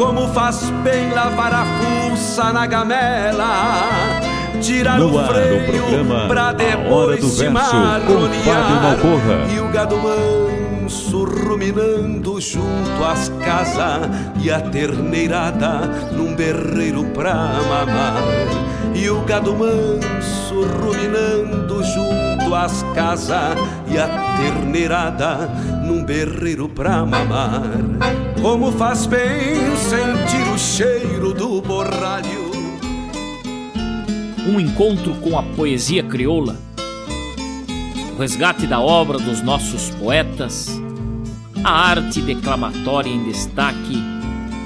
como faz bem lavar a fuça na gamela. Tirar no o freio pra depois se marronear. E o gado manso ruminando junto às casas e a terneirada num berreiro pra mamar. E o gado manso ruminando junto às casas e a terneirada num berreiro pra mamar. Como faz bem sentir o cheiro do borralho. Um encontro com a poesia crioula, o resgate da obra dos nossos poetas, a arte declamatória em destaque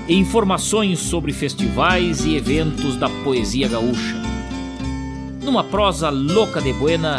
e informações sobre festivais e eventos da poesia gaúcha. Numa prosa louca de buena,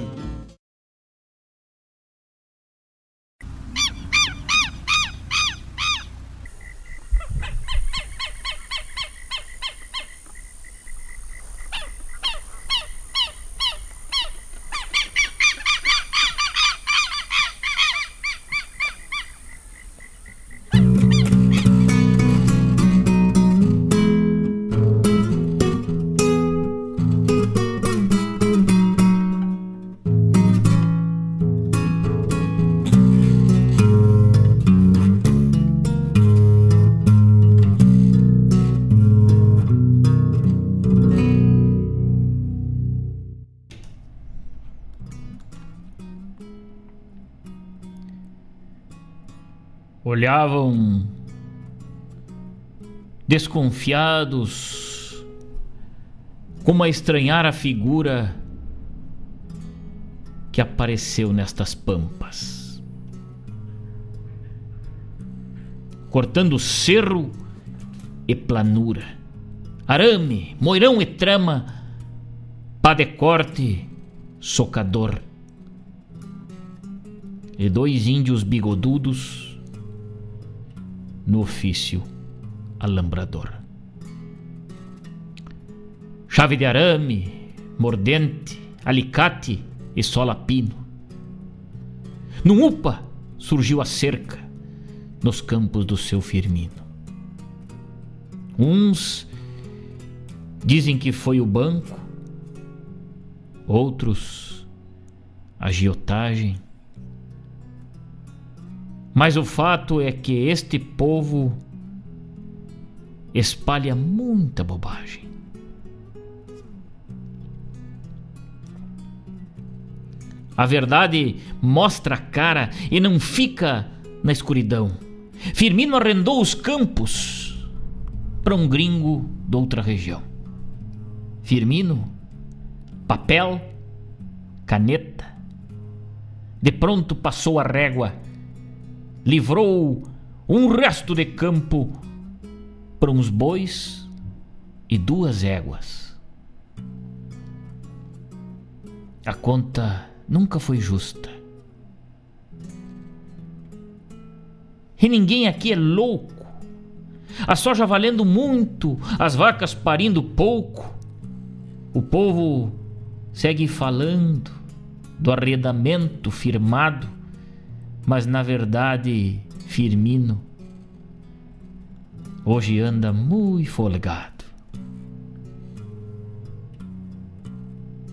Olhavam desconfiados, como a estranhar a figura que apareceu nestas pampas. Cortando cerro e planura, arame, moirão e trama, pá de corte, socador e dois índios bigodudos no ofício alambrador. Chave de arame, mordente, alicate e sola pino. Num upa surgiu a cerca nos campos do seu Firmino. Uns dizem que foi o banco, outros a agiotagem mas o fato é que este povo espalha muita bobagem. A verdade mostra a cara e não fica na escuridão. Firmino arrendou os campos para um gringo de outra região. Firmino, papel, caneta. De pronto passou a régua livrou um resto de campo para uns bois e duas éguas. A conta nunca foi justa. E ninguém aqui é louco. A soja valendo muito, as vacas parindo pouco. O povo segue falando do arredamento firmado mas na verdade Firmino hoje anda muito folgado.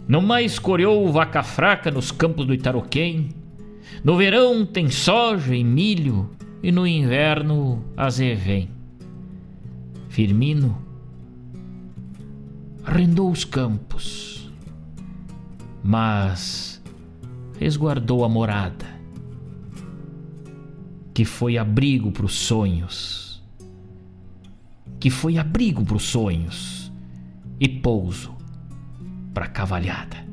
Não mais coreou vaca fraca nos campos do Itaroquém. No verão tem soja e milho e no inverno azevém. Firmino arrendou os campos, mas resguardou a morada que foi abrigo para os sonhos, que foi abrigo para os sonhos e pouso para a cavalhada.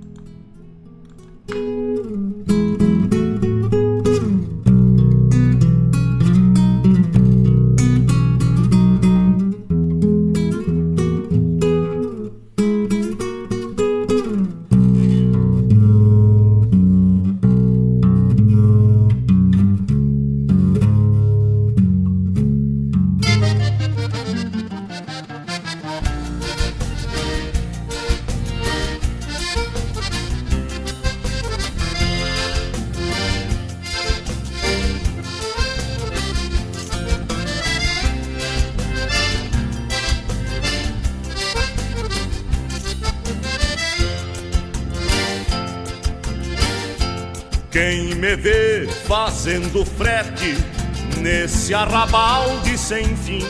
Nesse arrabal de sem fim,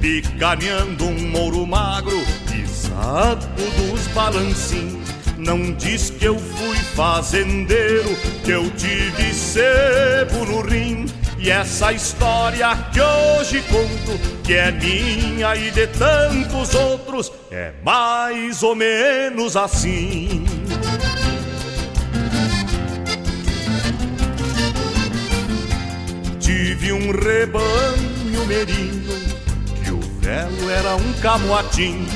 picaneando um mouro magro saco dos balancim. Não diz que eu fui fazendeiro, que eu tive sebo no rim. E essa história que hoje conto, que é minha e de tantos outros, é mais ou menos assim. Rebanho merino, que o velo era um camoatim,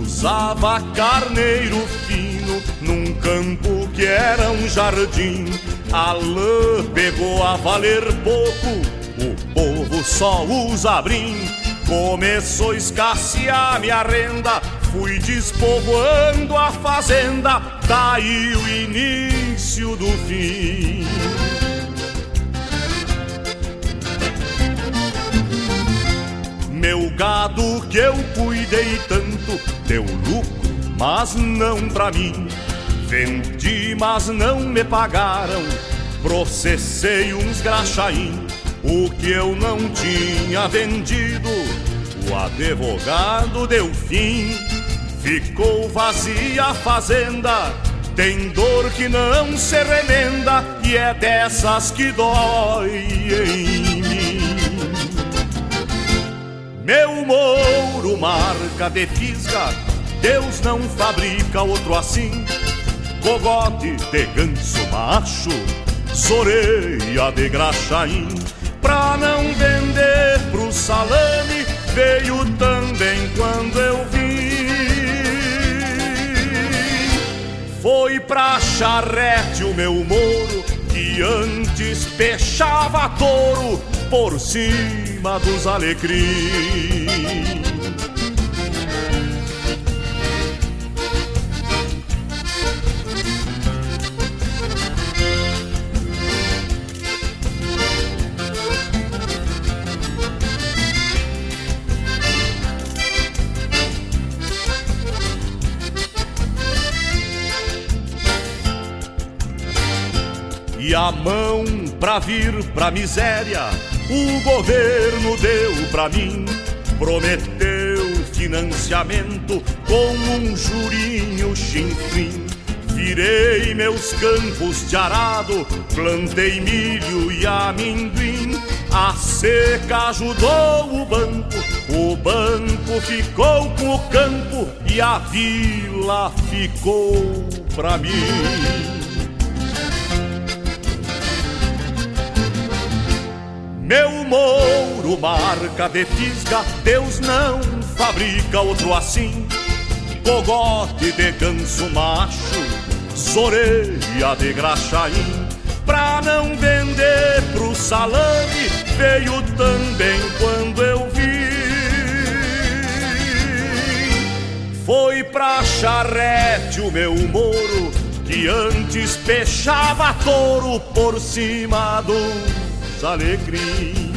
usava carneiro fino, num campo que era um jardim. A lã pegou a valer pouco, o povo só usa brim. Começou a escassear minha renda, fui despovoando a fazenda, daí o início do fim. Gado que eu cuidei tanto deu lucro, mas não pra mim. Vendi, mas não me pagaram. Processei uns graxaim, o que eu não tinha vendido. O advogado deu fim, ficou vazia a fazenda. Tem dor que não se remenda e é dessas que dói meu mouro marca de fisga, Deus não fabrica outro assim. Cogote de ganso macho, soreia de graxaim. Pra não vender pro salame, veio também quando eu vim. Foi pra charrete o meu mouro, que antes pechava touro por cima dos alecrins. E a mão pra vir pra miséria, o governo deu pra mim. Prometeu financiamento com um jurinho chinfrim. Virei meus campos de arado, plantei milho e amendoim. A seca ajudou o banco, o banco ficou com o campo e a vila ficou pra mim. Meu mouro marca de fisga, Deus não fabrica outro assim. Cogote de ganso macho, zoreia de graxaim. Pra não vender pro salame, veio também quando eu vi. Foi pra charrete o meu moro, que antes pechava touro por cima do alegria.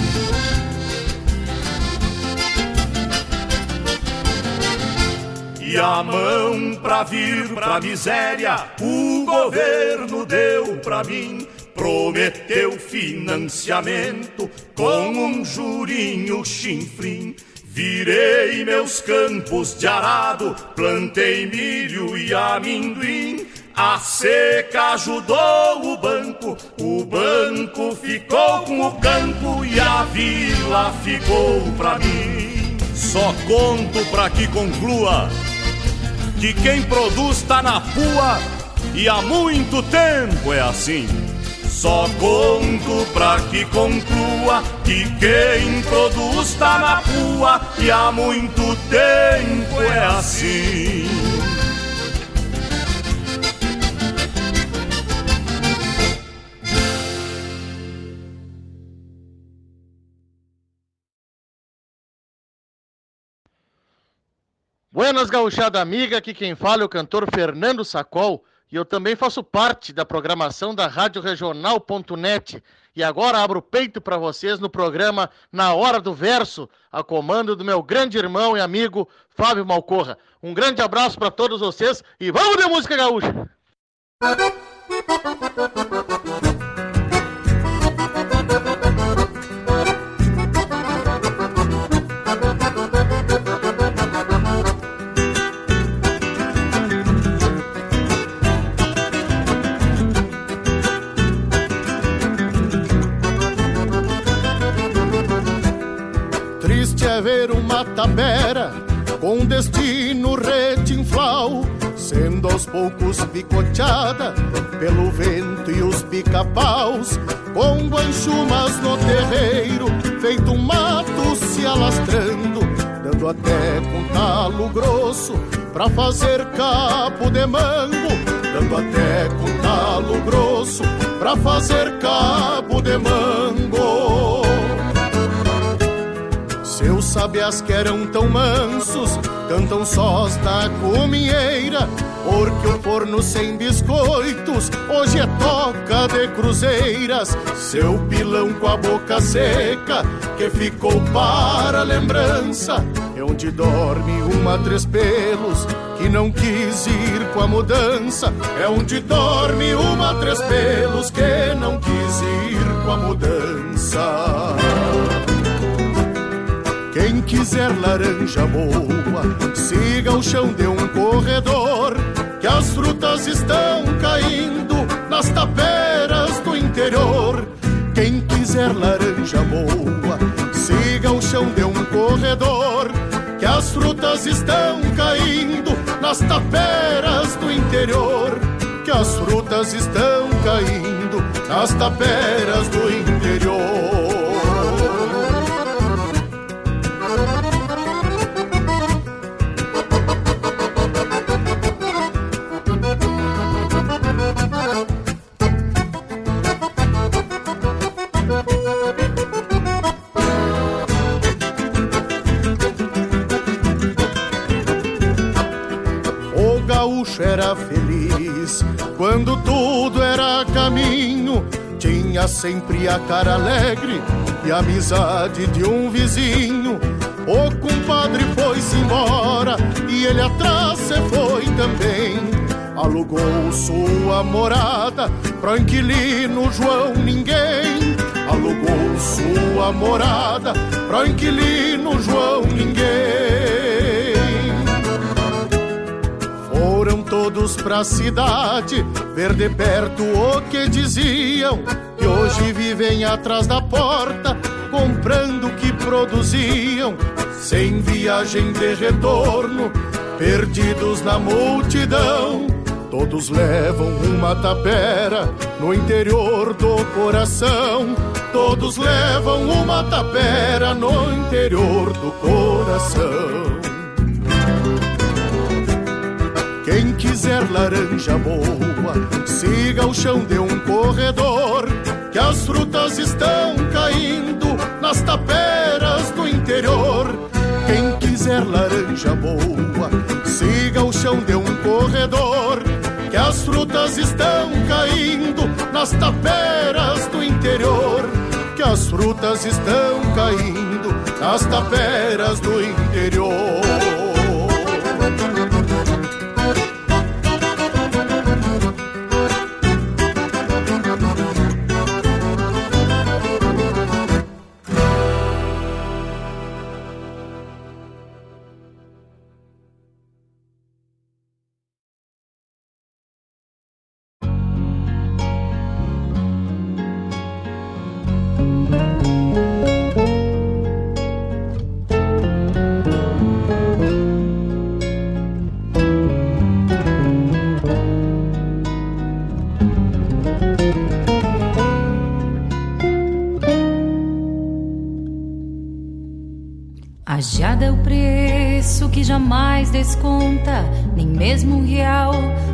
E a mão pra vir pra miséria, o governo deu pra mim. Prometeu financiamento com um jurinho chinfrim. Virei meus campos de arado, plantei milho e amendoim. A seca ajudou o banco, o banco ficou com o campo e a vila ficou pra mim. Só conto pra que conclua que quem produz tá na pua e há muito tempo é assim. Só conto pra que conclua que quem produz tá na pua e há muito tempo é assim. Buenas gauchada amiga, aqui quem fala é o cantor Fernando Sacol e eu também faço parte da programação da Rádio Regional.net e agora abro o peito para vocês no programa Na Hora do Verso, a comando do meu grande irmão e amigo Fábio Malcorra. Um grande abraço para todos vocês e vamos de música gaúcha! Ver uma tapera com destino retinflau, sendo aos poucos picoteada pelo vento e os pica-paus, com guanchumas no terreiro, feito um mato se alastrando, dando até com talo grosso pra fazer cabo de mango, dando até com talo grosso pra fazer cabo de mango. Seus sabiás que eram tão mansos cantam sós da cominheira, porque o forno sem biscoitos hoje é toca de cruzeiras. Seu pilão com a boca seca que ficou para lembrança, é onde dorme uma três pelos que não quis ir com a mudança. É onde dorme uma três pelos que não quis ir com a mudança. Quiser laranja boa, siga o chão de um corredor, que as frutas estão caindo nas taperas do interior. Quem quiser laranja boa, siga o chão de um corredor, que as frutas estão caindo nas taperas do interior. Que as frutas estão caindo nas taperas do interior. Tinha sempre a cara alegre e a amizade de um vizinho. O compadre foi-se embora e ele atrás se foi também. Alugou sua morada pro inquilino João Ninguém. Alugou sua morada pro inquilino João Ninguém. Foram todos pra cidade ver de perto o que diziam hoje vivem atrás da porta comprando o que produziam sem viagem de retorno perdidos na multidão. Todos levam uma tapera no interior do coração. Todos levam uma tapera no interior do coração. Quem quiser laranja boa, siga o chão de um corredor, que as frutas estão caindo nas taperas do interior. Quem quiser laranja boa, siga o chão de um corredor, que as frutas estão caindo nas taperas do interior. Que as frutas estão caindo nas taperas do interior. Jamais desconta, nem mesmo um real.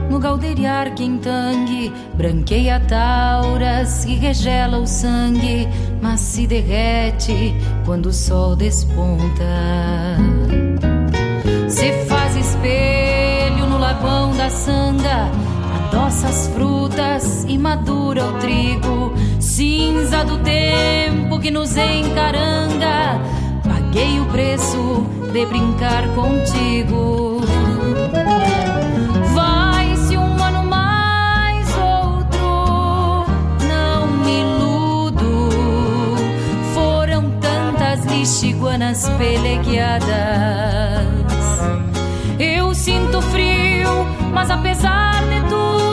No galdeiriar quentangue, branqueia tauras e regela o sangue, mas se derrete quando o sol desponta. Se faz espelho no lagoão da sanga, adoça as frutas e madura o trigo, cinza do tempo que nos encaranga. Paguei o preço de brincar contigo. Vai-se um ano mais outro, não me iludo. Foram tantas lixiguanas pelegueadas. Eu sinto frio, mas apesar de tudo,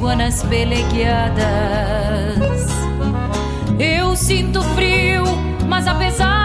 iguanas pelegueadas. Eu sinto frio, mas apesar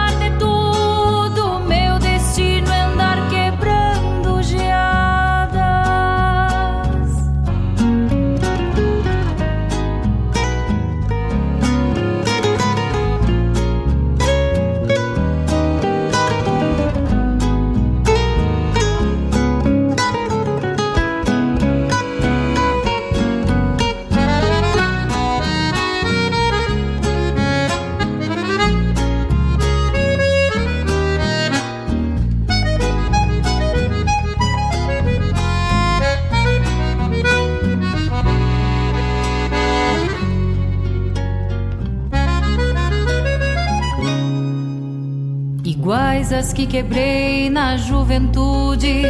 quebrei na juventude,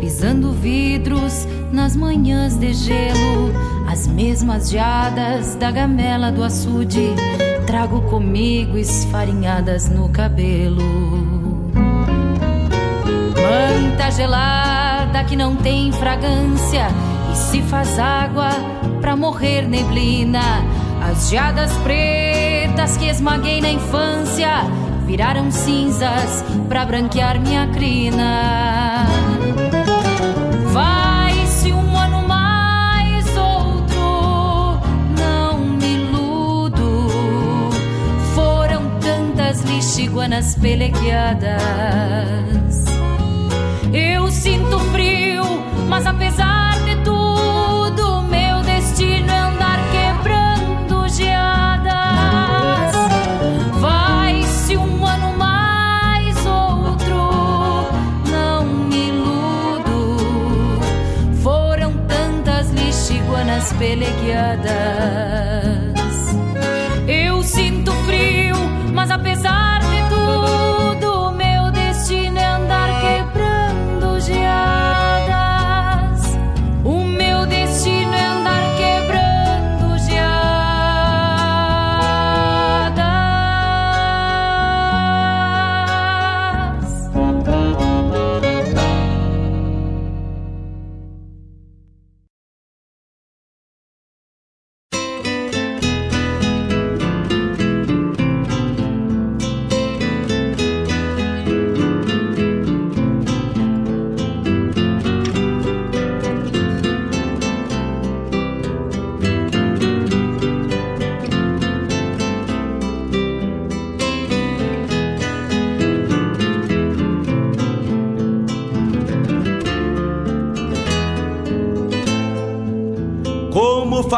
pisando vidros nas manhãs de gelo, as mesmas geadas da gamela do açude, trago comigo esfarinhadas no cabelo. Manta gelada que não tem fragrância e se faz água pra morrer neblina, as geadas pretas que esmaguei na infância viraram cinzas para branquear minha crina. Vai-se um ano mais outro, não me iludo. Foram tantas lixiguanas pelegueadas. Eu sinto frio, mas apesar pelegueadas. Eu sinto frio, mas apesar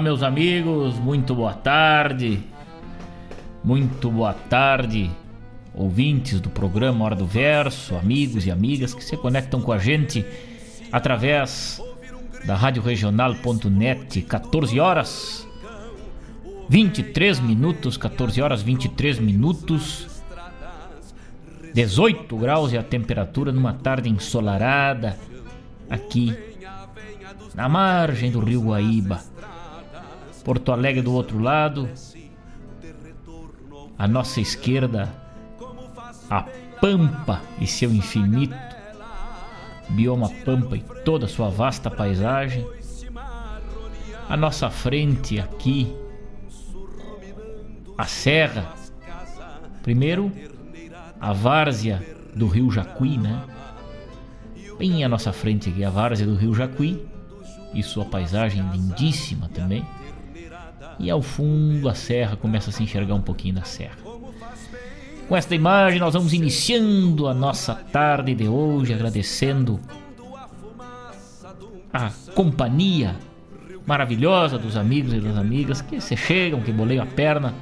Olá, meus amigos, muito boa tarde. Muito boa tarde, ouvintes do programa Hora do Verso, amigos e amigas que se conectam com a gente através da Rádio Regional.net, 14 horas 23 minutos, 14 horas 23 minutos, 18 graus e a temperatura numa tarde ensolarada aqui na margem do rio Guaíba. Porto Alegre do outro lado, à nossa esquerda, a Pampa e seu infinito bioma Pampa e toda a sua vasta paisagem. À nossa frente aqui, a serra. Primeiro, a várzea do rio Jacuí, né? Bem à nossa frente aqui, a várzea do rio Jacuí e sua paisagem lindíssima também. E ao fundo a serra começa a se enxergar um pouquinho da serra. Com esta imagem nós vamos iniciando a nossa tarde de hoje, agradecendo a companhia maravilhosa dos amigos e das amigas que se chegam, que boleiam a perna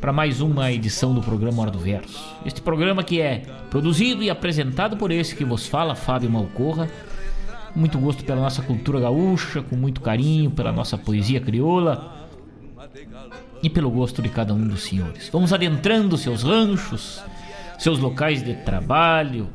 para mais uma edição do programa Hora do Verso. Este programa que é produzido e apresentado por esse que vos fala, Fábio Malcorra, muito gosto pela nossa cultura gaúcha, com muito carinho pela nossa poesia crioula e pelo gosto de cada um dos senhores. Vamos adentrando seus ranchos, seus locais de trabalho,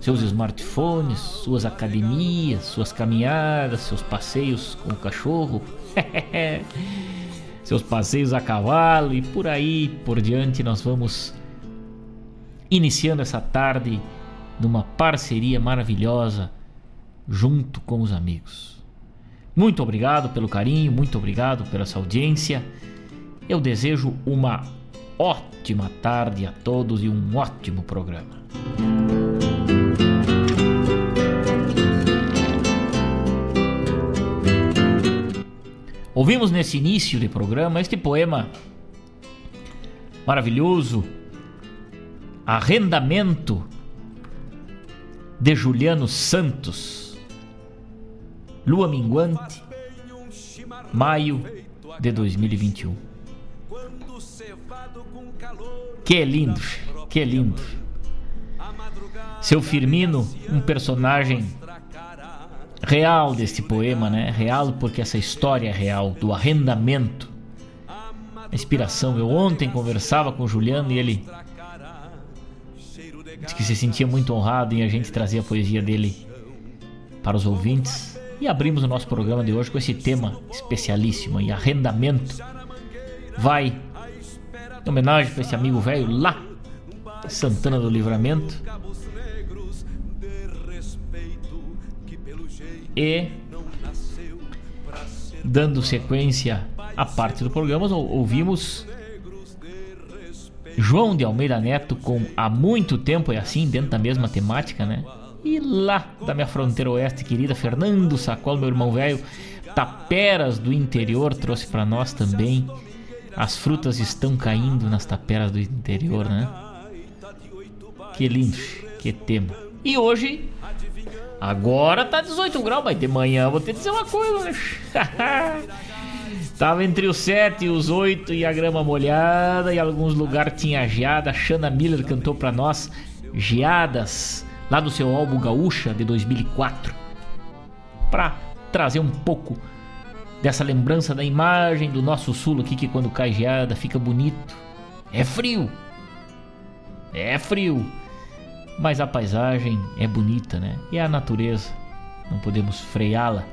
seus smartphones, suas academias, suas caminhadas, seus passeios com o cachorro, seus passeios a cavalo e por aí por diante nós vamos iniciando essa tarde numa parceria maravilhosa junto com os amigos. Muito obrigado pelo carinho, muito obrigado pela essa audiência. Eu desejo uma ótima tarde a todos e um ótimo programa. Ouvimos nesse início de programa este poema maravilhoso, Arrendamento, de Juliano Santos, Lua Minguante, maio de 2021. Que lindo, que lindo. Seu Firmino, um personagem real deste poema, né? Real porque essa história é real do arrendamento. A inspiração. Eu ontem conversava com o Juliano e ele disse que se sentia muito honrado em a gente trazer a poesia dele para os ouvintes. E abrimos o nosso programa de hoje com esse tema especialíssimo e arrendamento. Vai em homenagem para esse amigo velho lá Santana do Livramento. E dando sequência à parte do programa, ouvimos João de Almeida Neto com Há Muito Tempo é Assim, dentro da mesma temática, né? E lá da minha fronteira oeste, querida Fernando Sacol, meu irmão velho, taperas do interior, trouxe para nós também. As frutas estão caindo nas taperas do interior, né? Que lindo, que tema. E hoje Agora tá 18 graus, mas de manhã vou te dizer uma coisa, né? Tava entre os 7 e os 8 e a grama molhada, e alguns lugares tinha geada. Shanna Miller cantou pra nós Geadas, lá do seu álbum Gaúcha de 2004. Pra trazer um pouco dessa lembrança da imagem do nosso sul aqui, que quando cai geada fica bonito. É frio. É frio mas a paisagem é bonita, né? E a natureza, não podemos freá-la.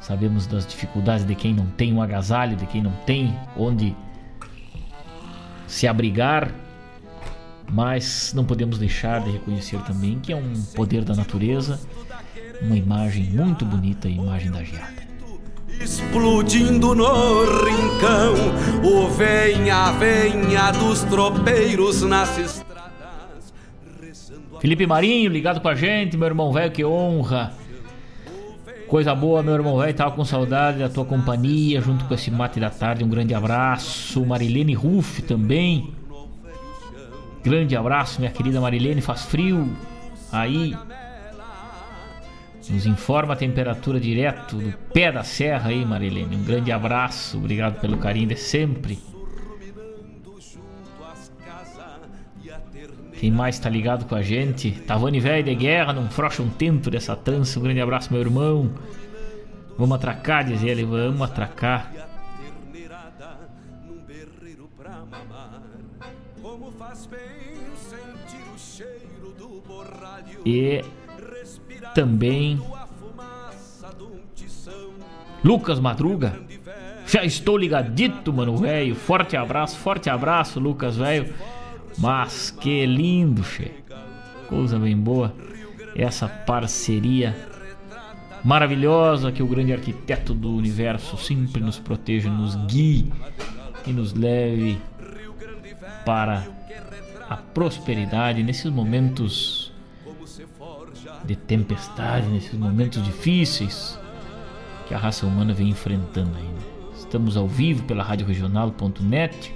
Sabemos das dificuldades de quem não tem um agasalho, de quem não tem onde se abrigar, mas não podemos deixar de reconhecer também que é um poder da natureza, uma imagem muito bonita, a imagem da geada. Explodindo no rincão, o venha, venha dos tropeiros nasce Felipe Marinho, ligado com a gente, meu irmão velho, que honra. Coisa boa, meu irmão velho, tava com saudade da tua companhia, junto com esse mate da tarde. Um grande abraço. Marilene Ruff também. Grande abraço, minha querida Marilene. Faz frio aí. Nos informa a temperatura direto do pé da serra aí, Marilene. Um grande abraço, obrigado pelo carinho de sempre. Quem mais tá ligado com a gente? Tavani velho de guerra, não frocha um tempo dessa trança. Um grande abraço, meu irmão. Vamos atracar, diz ele, vamos atracar. E também Lucas Madruga. Já estou ligadito, mano, velho. Forte abraço, forte abraço, Lucas, velho. Mas que lindo, che. Coisa bem boa. Essa parceria maravilhosa que o grande arquiteto do universo sempre nos proteja, nos guie e nos leve para a prosperidade nesses momentos de tempestade, nesses momentos difíceis que a raça humana vem enfrentando ainda. Estamos ao vivo pela rádio regional.net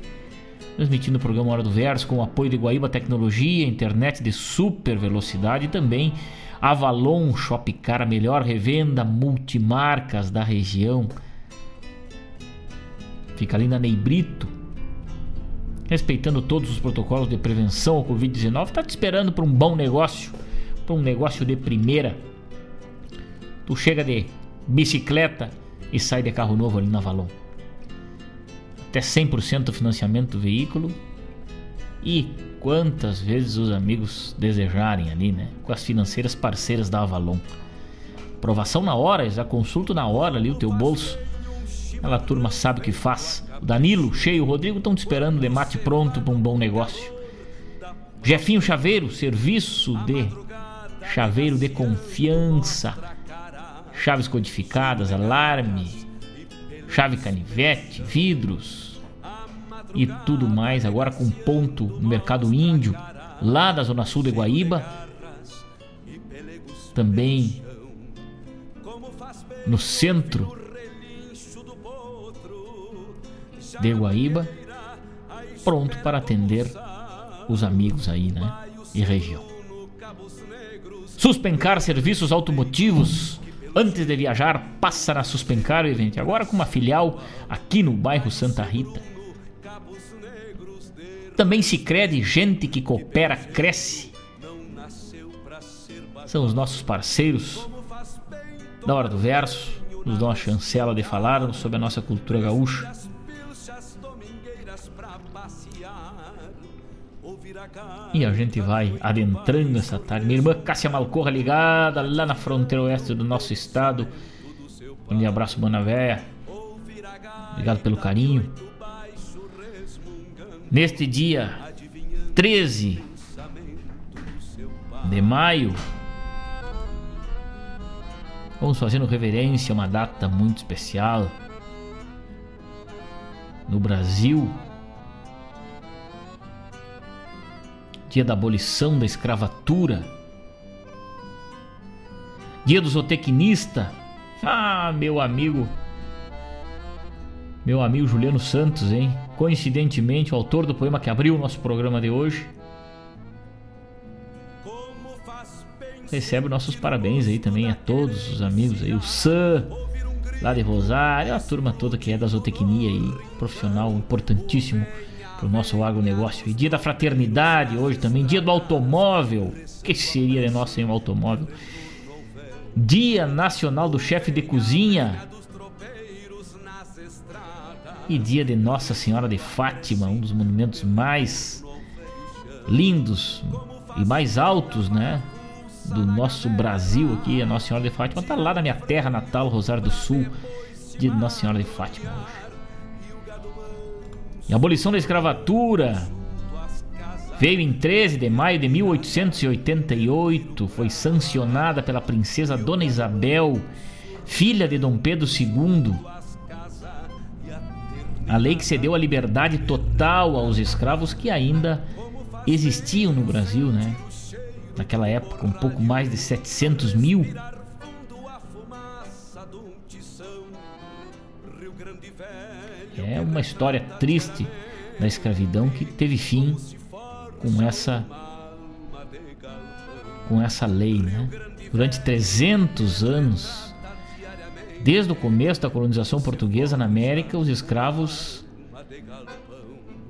transmitindo o programa Hora do Verso com o apoio de Guaíba Tecnologia, internet de super velocidade e também Avalon Shopcar, a melhor revenda multimarcas da região. Fica ali na Neibrito, respeitando todos os protocolos de prevenção ao Covid-19. Está te esperando para um bom negócio, um negócio de primeira. Tu chega de bicicleta e sai de carro novo ali na Avalon até 100% do financiamento do veículo e quantas vezes os amigos desejarem ali, né? Com as financeiras parceiras da Avalon. Aprovação na hora, já consulto na hora ali o teu bolso. Aquela turma sabe o que faz. O Danilo, cheio, o Rodrigo estão te esperando de mate pronto para um bom negócio. Jefinho Chaveiro, serviço de chaveiro de confiança. Chaves codificadas, alarme, chave canivete, vidros e tudo mais, agora com ponto no mercado índio, lá da zona sul de Guaíba. Também no centro de Guaíba, pronto para atender os amigos aí, né? E região. Suspencar serviços automotivos antes de viajar passa na Suspencar Event, agora com uma filial aqui no bairro Santa Rita. Também se crede gente que coopera, cresce. São os nossos parceiros da hora do verso, nos dão a chancela de falar sobre a nossa cultura gaúcha. E a gente vai adentrando essa tarde. Minha irmã Cássia Malcorra ligada lá na fronteira oeste do nosso estado. Um abraço, Véia. Obrigado pelo carinho. Neste dia 13 de maio, vamos fazendo reverência a uma data muito especial no Brasil dia da abolição da escravatura, dia do zootecnista. Ah, meu amigo, meu amigo Juliano Santos, hein? Coincidentemente, o autor do poema que abriu o nosso programa de hoje. Recebe nossos parabéns aí também a todos os amigos aí, o Sam, lá de Rosário, a turma toda que é da zootecnia aí, profissional importantíssimo para o nosso agronegócio. E dia da fraternidade hoje também, dia do automóvel. O que seria de nós sem o automóvel? Dia Nacional do Chefe de Cozinha. E dia de Nossa Senhora de Fátima, um dos monumentos mais lindos e mais altos, né? Do nosso Brasil aqui, a Nossa Senhora de Fátima. Tá lá na minha terra natal, Rosário do Sul. Dia de Nossa Senhora de Fátima hoje. A abolição da escravatura veio em 13 de maio de 1888, foi sancionada pela princesa Dona Isabel, filha de Dom Pedro II. A lei que cedeu a liberdade total aos escravos que ainda existiam no Brasil, né? Naquela época, um pouco mais de 700 mil. É uma história triste da escravidão que teve fim com essa com essa lei, né? Durante 300 anos, desde o começo da colonização portuguesa na América, os escravos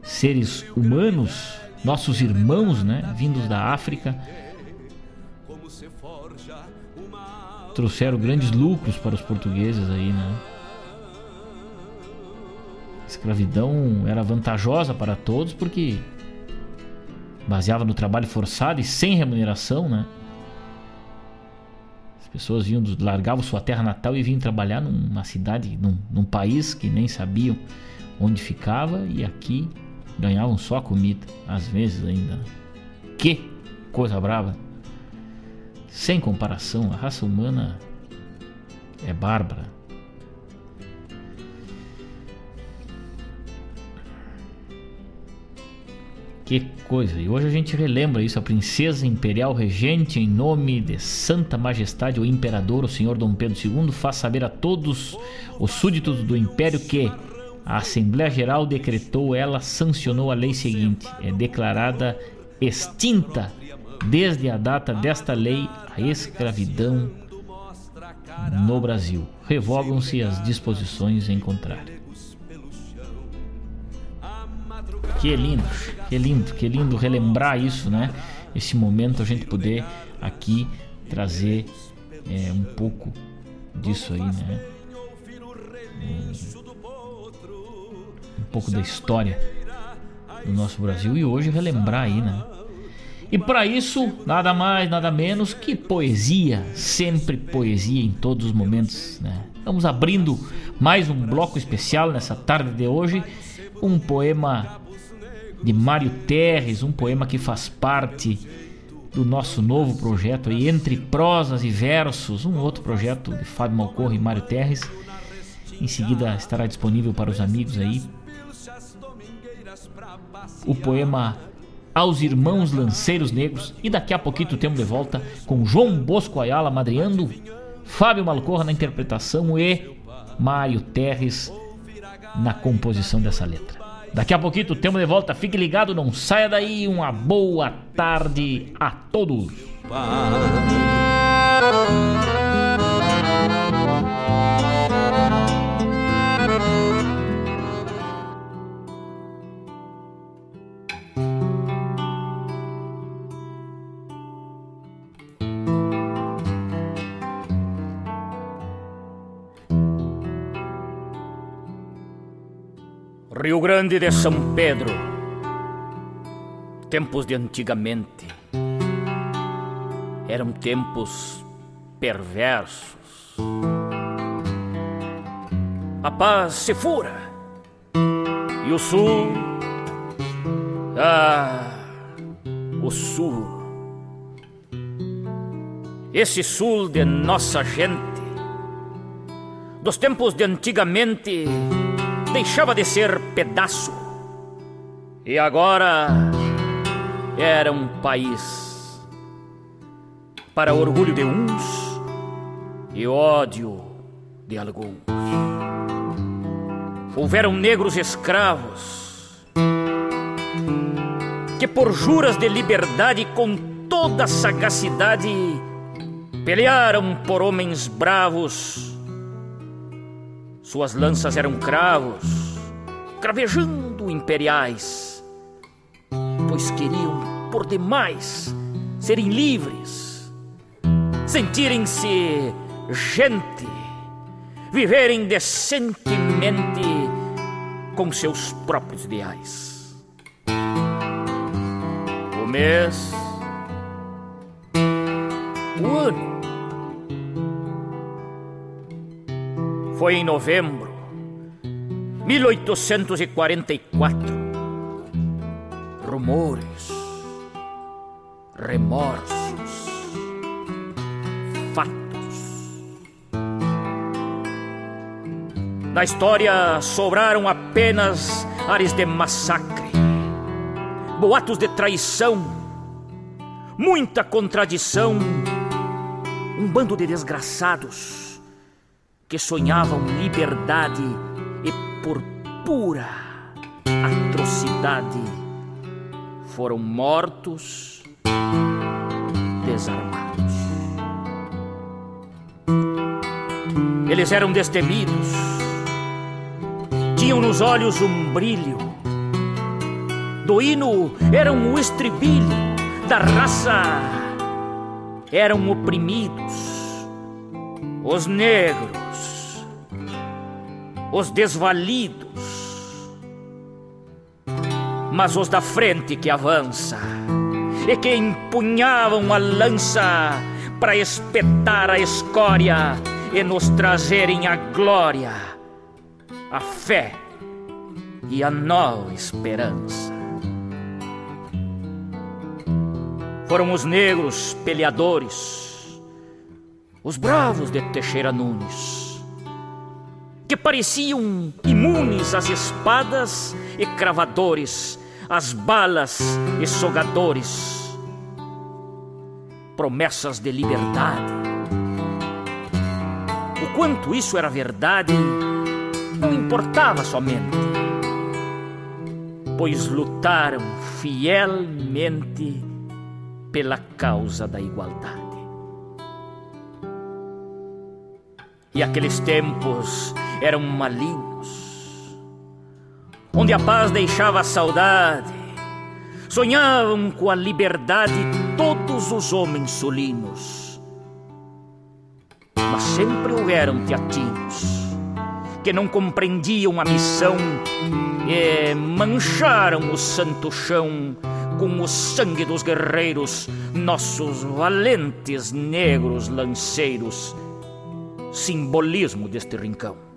seres humanos, nossos irmãos, né, vindos da África, trouxeram grandes lucros para os portugueses aí, né? Escravidão era vantajosa para todos porque baseava no trabalho forçado e sem remuneração, né? As pessoas vinham, largavam sua terra natal e vinham trabalhar numa cidade, num, num país que nem sabiam onde ficava e aqui ganhavam só comida, às vezes ainda. Que coisa brava! Sem comparação, a raça humana é bárbara. Que coisa! E hoje a gente relembra isso, a princesa imperial regente em nome de Santa Majestade o Imperador, o Senhor Dom Pedro II, faz saber a todos os súditos do Império que a Assembleia Geral decretou, ela sancionou a lei seguinte, é declarada extinta desde a data desta lei a escravidão no Brasil. Revogam-se as disposições em contrário. Que lindo, que lindo, que lindo relembrar isso, né? Esse momento a gente poder aqui trazer é, um pouco disso aí, né? Um, pouco da história do nosso Brasil e hoje relembrar aí, né? E para isso, nada mais, nada menos que poesia, sempre poesia em todos os momentos, né? Vamos abrindo mais um bloco especial nessa tarde de hoje, um poema de Mário Terres, um poema que faz parte do nosso novo projeto aí, Entre Prosas e Versos, um outro projeto de Fábio Malcorro e Mário Terres. Em seguida estará disponível para os amigos aí. O poema Aos Irmãos Lanceiros Negros. E daqui a pouquinho temos de volta com João Bosco Ayala madreando, Fábio Malcorra na interpretação e Mário Terres na composição dessa letra. Daqui a pouquinho temos de volta, fique ligado, não saia daí. Uma boa tarde a todos. Rio Grande de São Pedro, tempos de antigamente, eram tempos perversos. A paz se fura. E o sul, ah, o sul, esse sul de nossa gente, dos tempos de antigamente deixava de ser pedaço e agora era um país para orgulho de uns e ódio de alguns. Houveram negros escravos que, por juras de liberdade, com toda sagacidade, pelearam por homens bravos suas lanças eram cravos, cravejando imperiais, pois queriam por demais serem livres, sentirem-se gente, viverem decentemente com seus próprios ideais. O mês, o ano, Foi em novembro, 1844. Rumores, remorsos, fatos. Na história sobraram apenas ares de massacre, boatos de traição, muita contradição, um bando de desgraçados que sonhavam liberdade e por pura atrocidade foram mortos, desarmados. Eles eram destemidos, tinham nos olhos um brilho, do hino eram o estribilho, da raça eram oprimidos, os negros os desvalidos, mas os da frente que avança e que empunhavam a lança para espetar a escória e nos trazerem a glória, a fé e a nova esperança. Foram os negros peleadores, os bravos de Teixeira Nunes que pareciam imunes às espadas e cravadores, às balas e sogadores. Promessas de liberdade. O quanto isso era verdade não importava somente, pois lutaram fielmente pela causa da igualdade. E aqueles tempos eram malignos, onde a paz deixava a saudade, sonhavam com a liberdade todos os homens solinos. Mas sempre houveram teatinos que não compreendiam a missão e mancharam o santo chão com o sangue dos guerreiros, nossos valentes negros lanceiros, simbolismo deste rincão.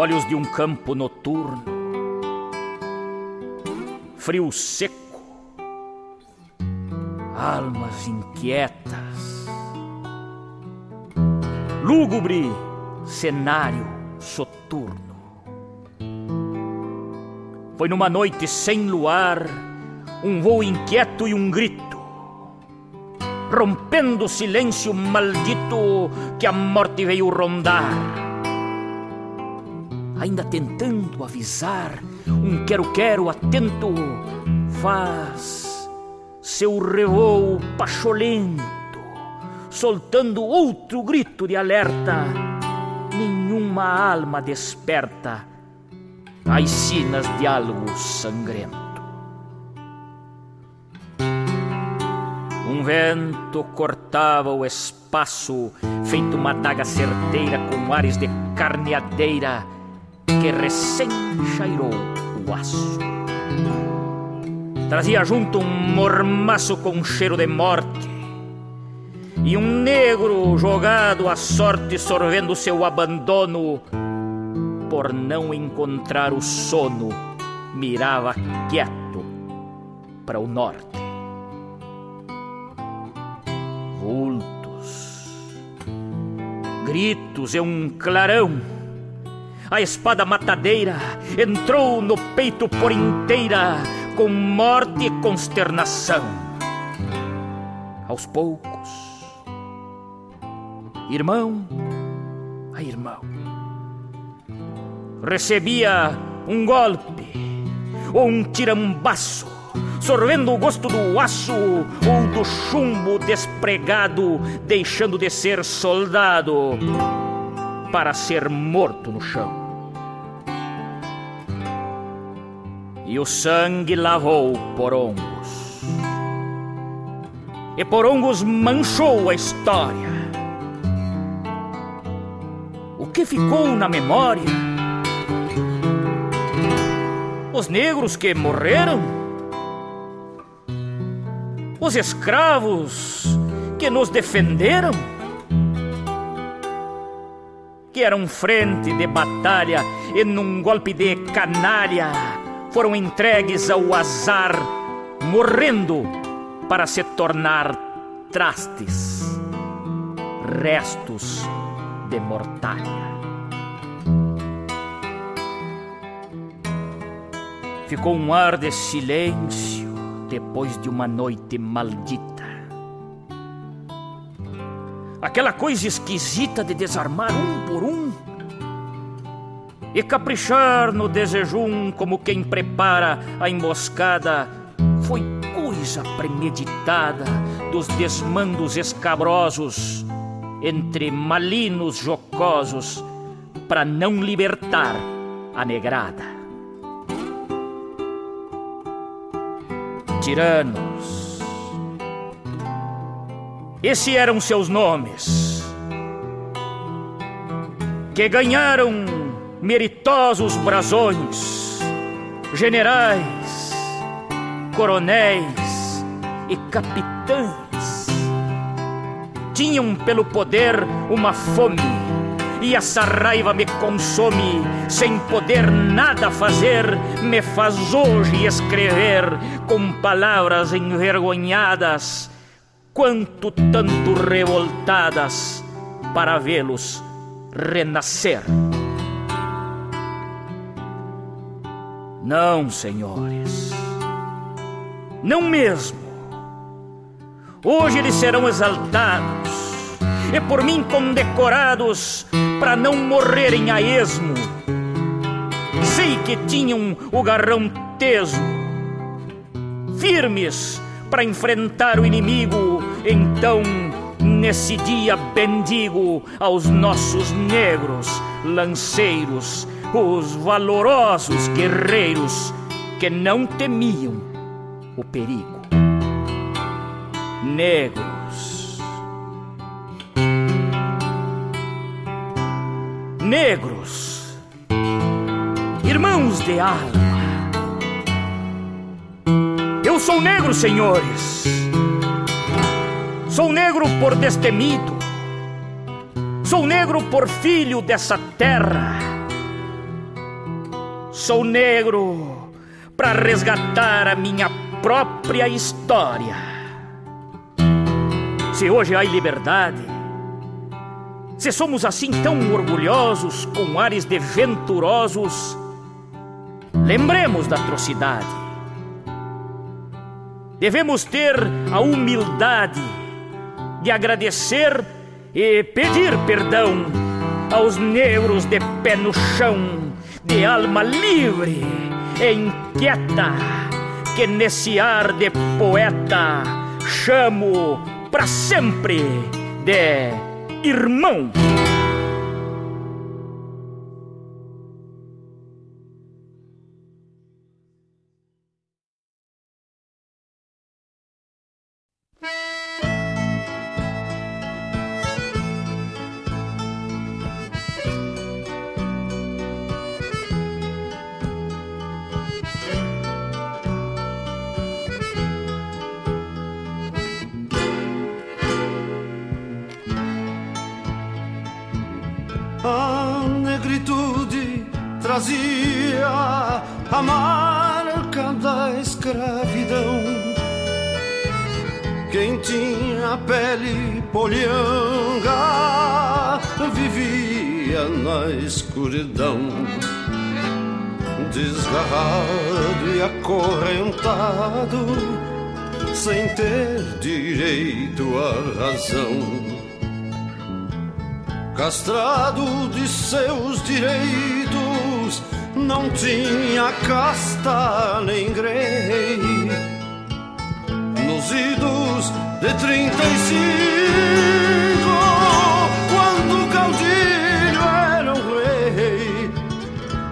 olhos de um campo noturno, frio seco, almas inquietas, lúgubre cenário soturno. Foi numa noite sem luar, um voo inquieto e um grito. Rompendo o silêncio maldito que a morte veio rondar. Ainda tentando avisar, um quero-quero atento faz seu revoo pacholento, soltando outro grito de alerta. Nenhuma alma desperta as sinas de algo sangrento. Um vento cortava o espaço, feito uma daga certeira com ares de carneadeira que recém chairou o aço. Trazia junto um mormaço com cheiro de morte e um negro jogado à sorte sorvendo seu abandono por não encontrar o sono mirava quieto para o norte. Vultos, gritos e um clarão. A espada matadeira entrou no peito por inteira, com morte e consternação. Aos poucos, irmão a irmão, recebia um golpe ou um tirambaço sorvendo o gosto do aço ou do chumbo despregado, deixando de ser soldado para ser morto no chão. E o sangue lavou porongos. E porongos manchou a história. O que ficou na memória? Os negros que morreram? Os escravos que nos defenderam, que eram frente de batalha e num golpe de canalha foram entregues ao azar, morrendo para se tornar trastes, restos de mortalha. Ficou um ar de silêncio depois de uma noite maldita. Aquela coisa esquisita de desarmar um por um e caprichar no desejum como quem prepara a emboscada foi coisa premeditada dos desmandos escabrosos entre malinos jocosos para não libertar a negrada. Tiranos. Esses eram seus nomes, que ganharam meritosos brasões, generais, coronéis e capitães. Tinham pelo poder uma fome e essa raiva me consome, sem poder nada fazer, me faz hoje escrever com palavras envergonhadas, quanto tanto revoltadas, para vê-los renascer. Não, senhores, não mesmo. Hoje eles serão exaltados e por mim condecorados para não morrerem a esmo. Sei que tinham o garrão teso, firmes para enfrentar o inimigo. Então, nesse dia bendigo aos nossos negros lanceiros, os valorosos guerreiros que não temiam o perigo. Negro negros, irmãos de alma. Eu sou negro, senhores. Sou negro por destemido. Sou negro por filho dessa terra. Sou negro para resgatar a minha própria história. Se hoje há liberdade, se somos assim tão orgulhosos, com ares de venturosos, lembremos da atrocidade. Devemos ter a humildade de agradecer e pedir perdão aos negros de pé no chão, de alma livre e inquieta, que nesse ar de poeta chamo para sempre de irmão. Direito à razão. Castrado de seus direitos, não tinha casta nem grei. Nos idos de trinta e cinco, quando o caudilho era um rei,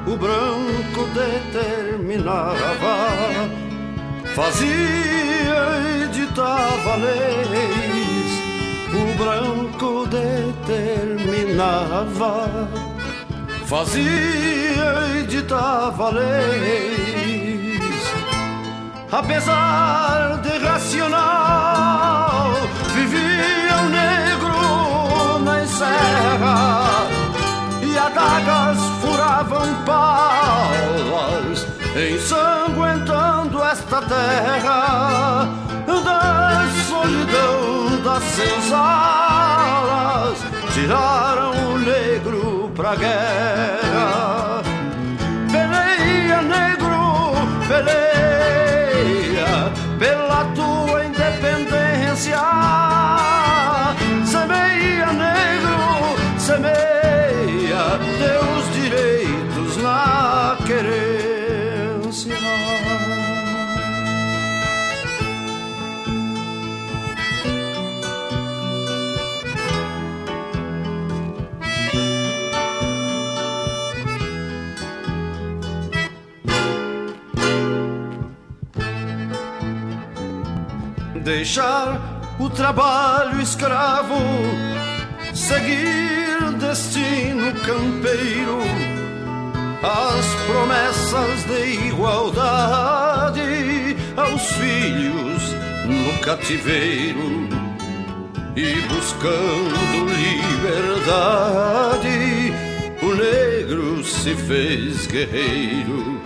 o branco determinava, fazia ditava leis, o branco determinava, fazia e ditava leis. Apesar de racional, vivia o negro na serra. E adagas furavam palas, ensanguentando esta terra das senzalas, tiraram o negro pra guerra. Peleia, negro, peleia deixar o trabalho escravo, seguir destino campeiro, as promessas de igualdade aos filhos no cativeiro e buscando liberdade, o negro se fez guerreiro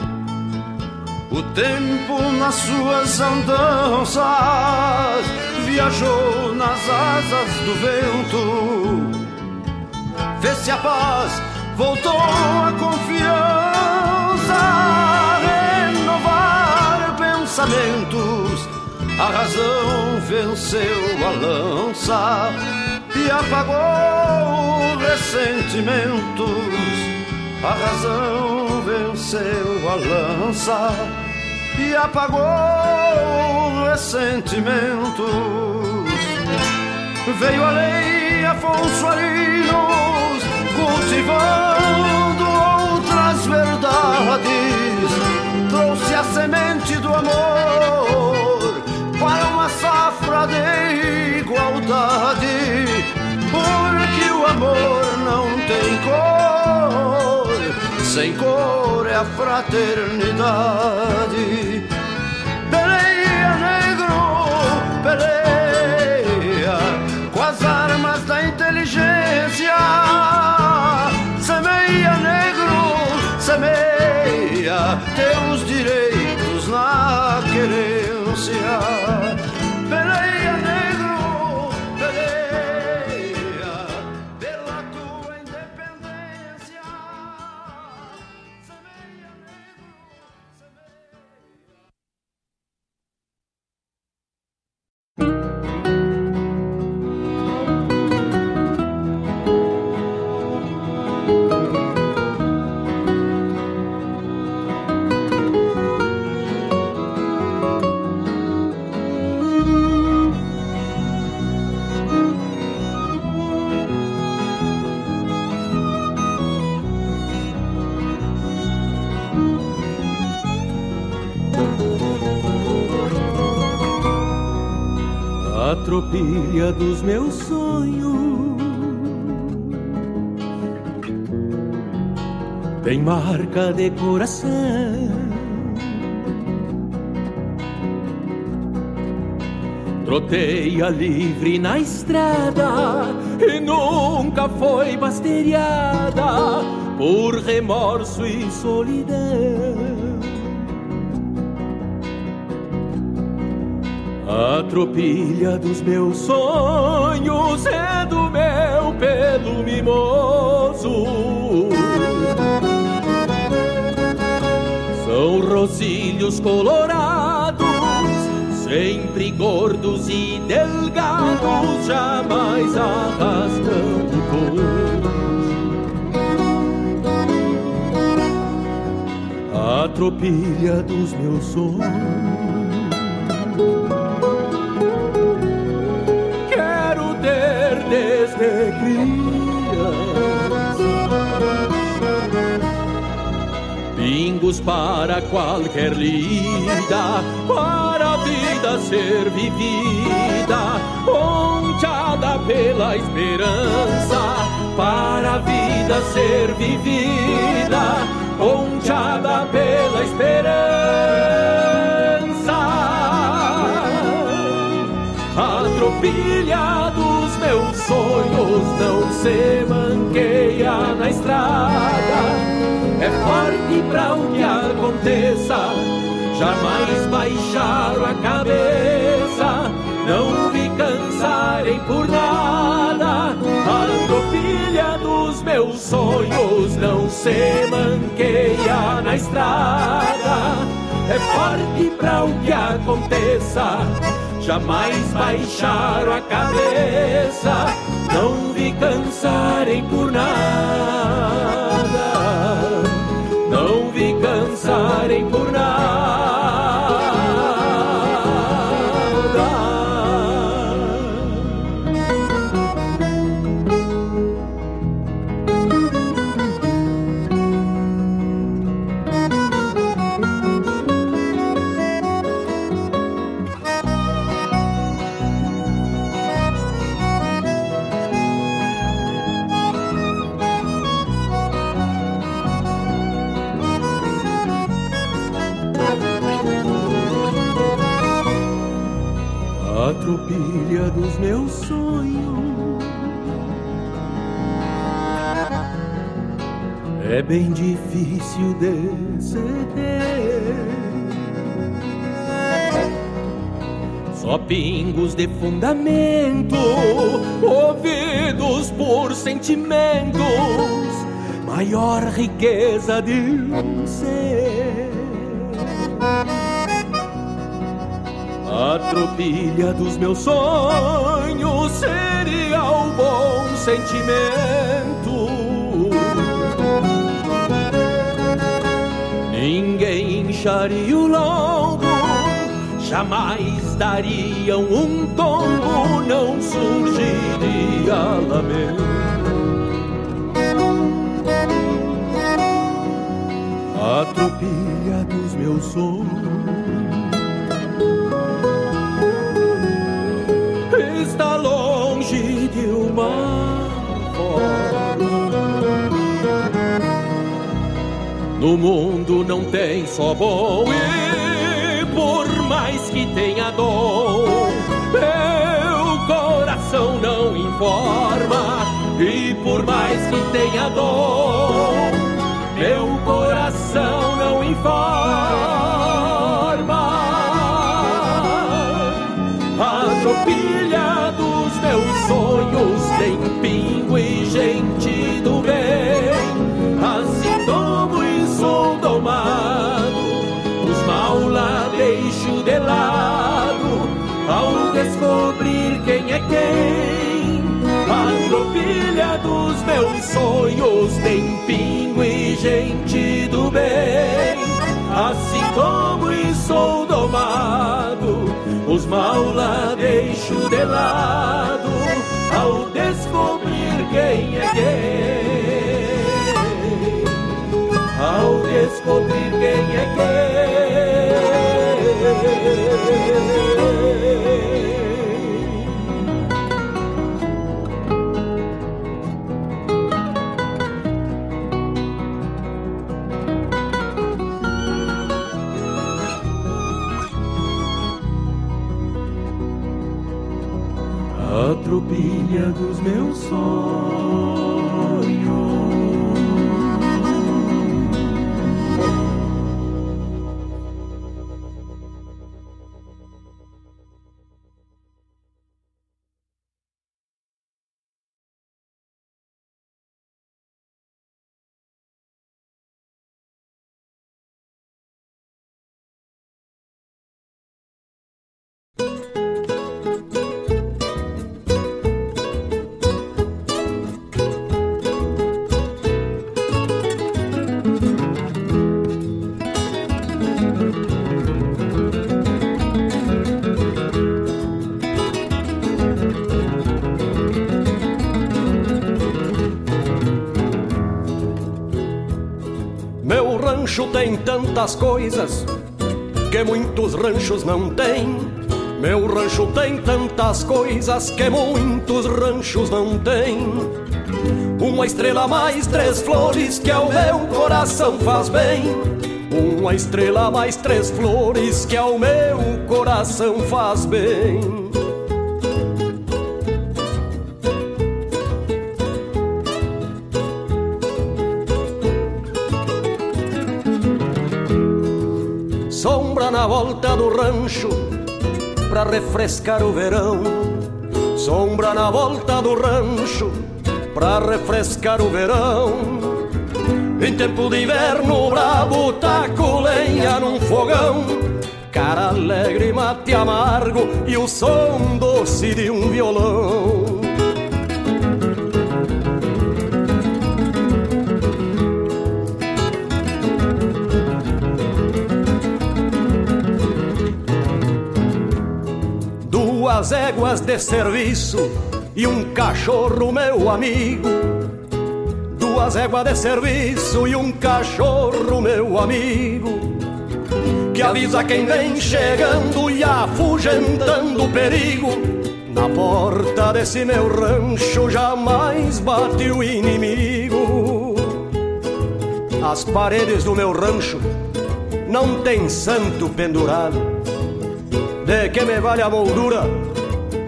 o tempo nas suas andanças viajou nas asas do vento. Fez-se a paz, voltou a confiança, renovar pensamentos. A razão venceu a lança e apagou ressentimentos. A razão venceu a lança e apagou ressentimentos. Veio a lei Afonso Arinos cultivando outras verdades. Trouxe a semente do amor sem cor é a fraternidade. Peleia, negro, peleia com as armas da inteligência. Semeia, negro, semeia teus direitos na querência. Tropilha dos meus sonhos. Tem marca de coração. Troteia livre na estrada e nunca foi basteriada por remorso e solidão. A tropilha dos meus sonhos é do meu pelo mimoso. São rosilhos colorados, sempre gordos e delgados, jamais arrastando cor. A tropilha dos meus sonhos Pingos para qualquer lida, para a vida ser vivida, ponteada pela esperança, para a vida ser vivida, ponteada pela esperança. A tropilha dos meus sonhos não se manqueia na estrada. É forte para o que aconteça, jamais baixaram a cabeça, não vi cansarem por nada. A tropilha dos meus sonhos não se manqueia na estrada. É forte para o que aconteça, jamais baixaram a cabeça, não vi cansarem por nada, não vi cansarem por tropilha dos meus sonhos é bem difícil de ceder. Só pingos de fundamento, ouvidos por sentimentos, maior riqueza de um ser. A tropilha dos meus sonhos seria o bom sentimento. Ninguém incharia o lombo, jamais dariam um tombo, não surgiria lamento. A tropilha dos meus sonhos No mundo não tem só bom e por mais que tenha dom, meu coração não informa. E por mais que tenha dom, meu coração não informa. A tropilha dos meus sonhos tem pingo quem a tropilha dos meus sonhos tem pingo e gente do bem. Assim como e sou domado, os mal lá deixo de lado. Ao descobrir quem é quem, ao descobrir quem é quem. Tropilha dos meus sonhos. Rancho tem tantas coisas que muitos ranchos não têm. Meu rancho tem tantas coisas que muitos ranchos não têm. Uma estrela mais três flores que ao meu coração faz bem. Uma estrela mais três flores que ao meu coração faz bem. Na volta do rancho pra refrescar o verão. Sombra na volta do rancho pra refrescar o verão. Em tempo de inverno brabo, taco lenha num fogão. Cara alegre, mate amargo e o som doce de um violão. Duas éguas de serviço e um cachorro, meu amigo. Duas éguas de serviço e um cachorro, meu amigo. Que avisa quem vem chegando e afugentando o perigo. Na porta desse meu rancho jamais bate o inimigo. As paredes do meu rancho não tem santo pendurado de que me vale a moldura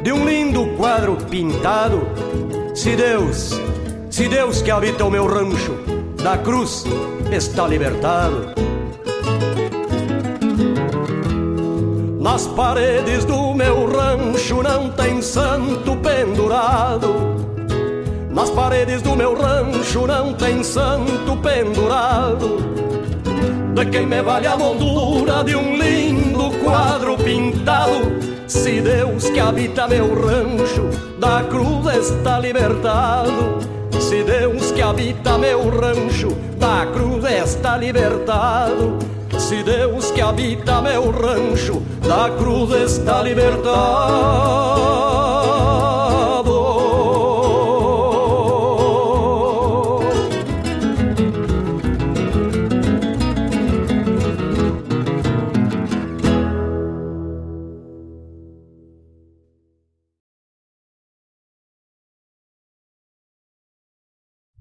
de um lindo quadro pintado? Se Deus, se Deus que habita o meu rancho, da cruz está libertado. Nas paredes do meu rancho não tem santo pendurado. Nas paredes do meu rancho não tem santo pendurado de quem me vale a moldura de um lindo quadro pintado. Se Deus que habita meu rancho da cruz está libertado. Se Deus que habita meu rancho da cruz está libertado. Se Deus que habita meu rancho da cruz está libertado.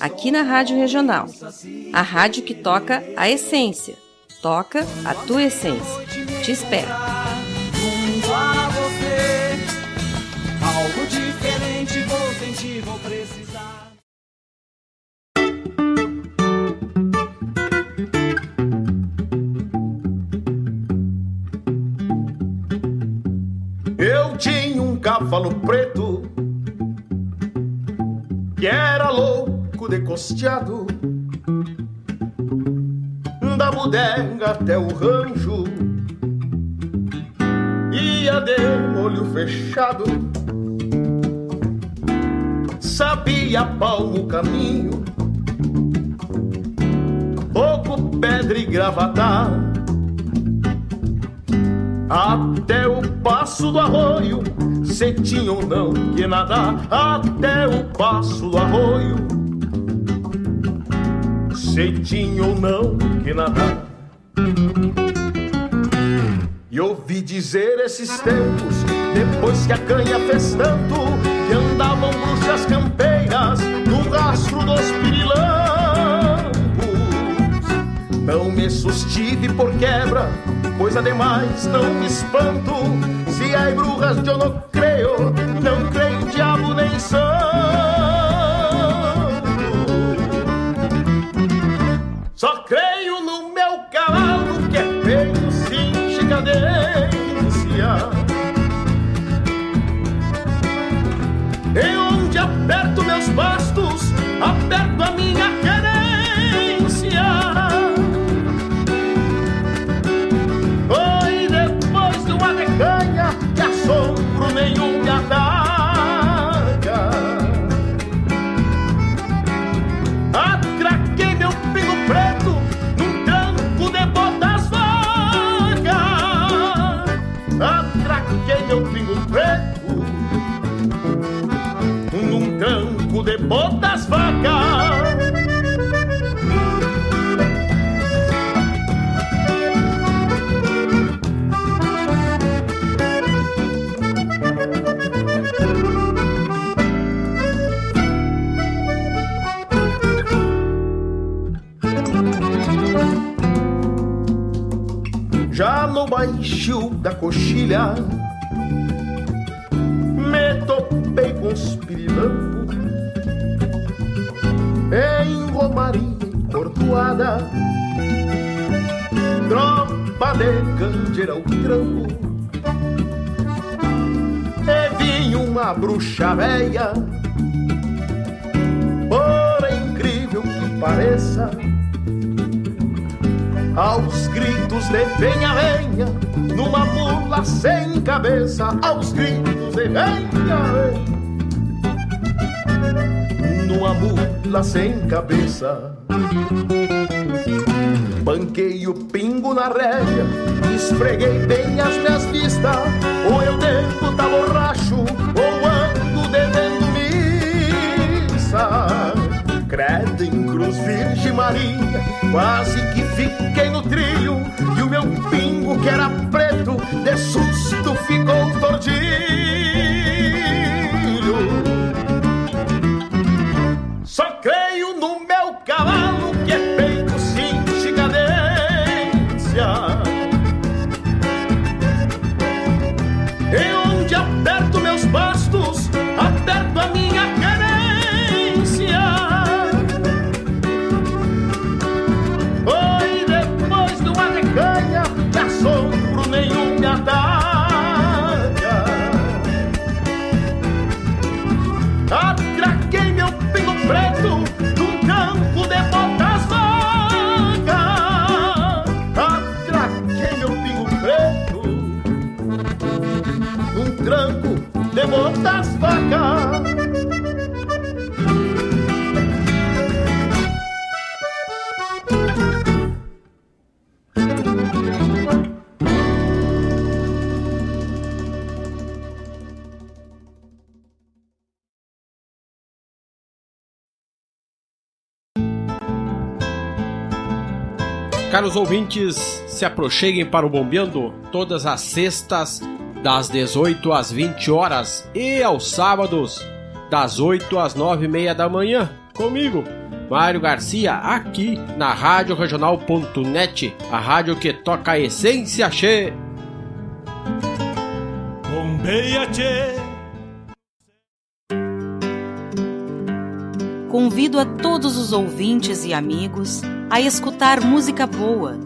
aqui na Rádio Regional. A rádio que toca a essência. Toca a tua essência. Te espero. Eu tinha um cavalo preto que era louco decosteado Da bodega até o rancho. Ia de olho fechado. Sabia palmo o caminho. Pouco pedra e gravatar Até o passo do arroio. Se tinha ou não que nadar. Até o passo do arroio se tinha ou não que nadar. E ouvi dizer esses tempos, depois que a canha fez tanto, que andavam bruxas campeiras no rastro dos pirilampos. Não me sustive por quebra, pois ademais não me espanto. Se há bruxas eu não creio, não creio de botas vacas. Já no baixo da coxilha Me topei com os Romaria Cortuada, tropa de candeira ao trampo, e vinha uma bruxa velha, por incrível que pareça, aos gritos de venha, venha, numa mula sem cabeça, aos gritos de venha, venha numa mula sem cabeça. Banquei o pingo na rédea, esfreguei bem as minhas vistas. Ou eu devo tá borracho, ou ando devendo missa. Credo em Cruz Virgem Maria, quase que fiquei no trilho. E o meu pingo, que era preto, de susto ficou das vacas. Caros ouvintes, se aproxeguem para o Bombeando todas as sextas das 18 às 20 horas e aos sábados, das 8 às 9 e meia da manhã, comigo, Mário Garcia, aqui na Rádio Regional.net, a rádio que toca a essência che. Bombeia che. Convido a todos os ouvintes e amigos a escutar música boa,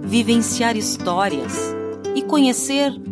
vivenciar histórias e conhecer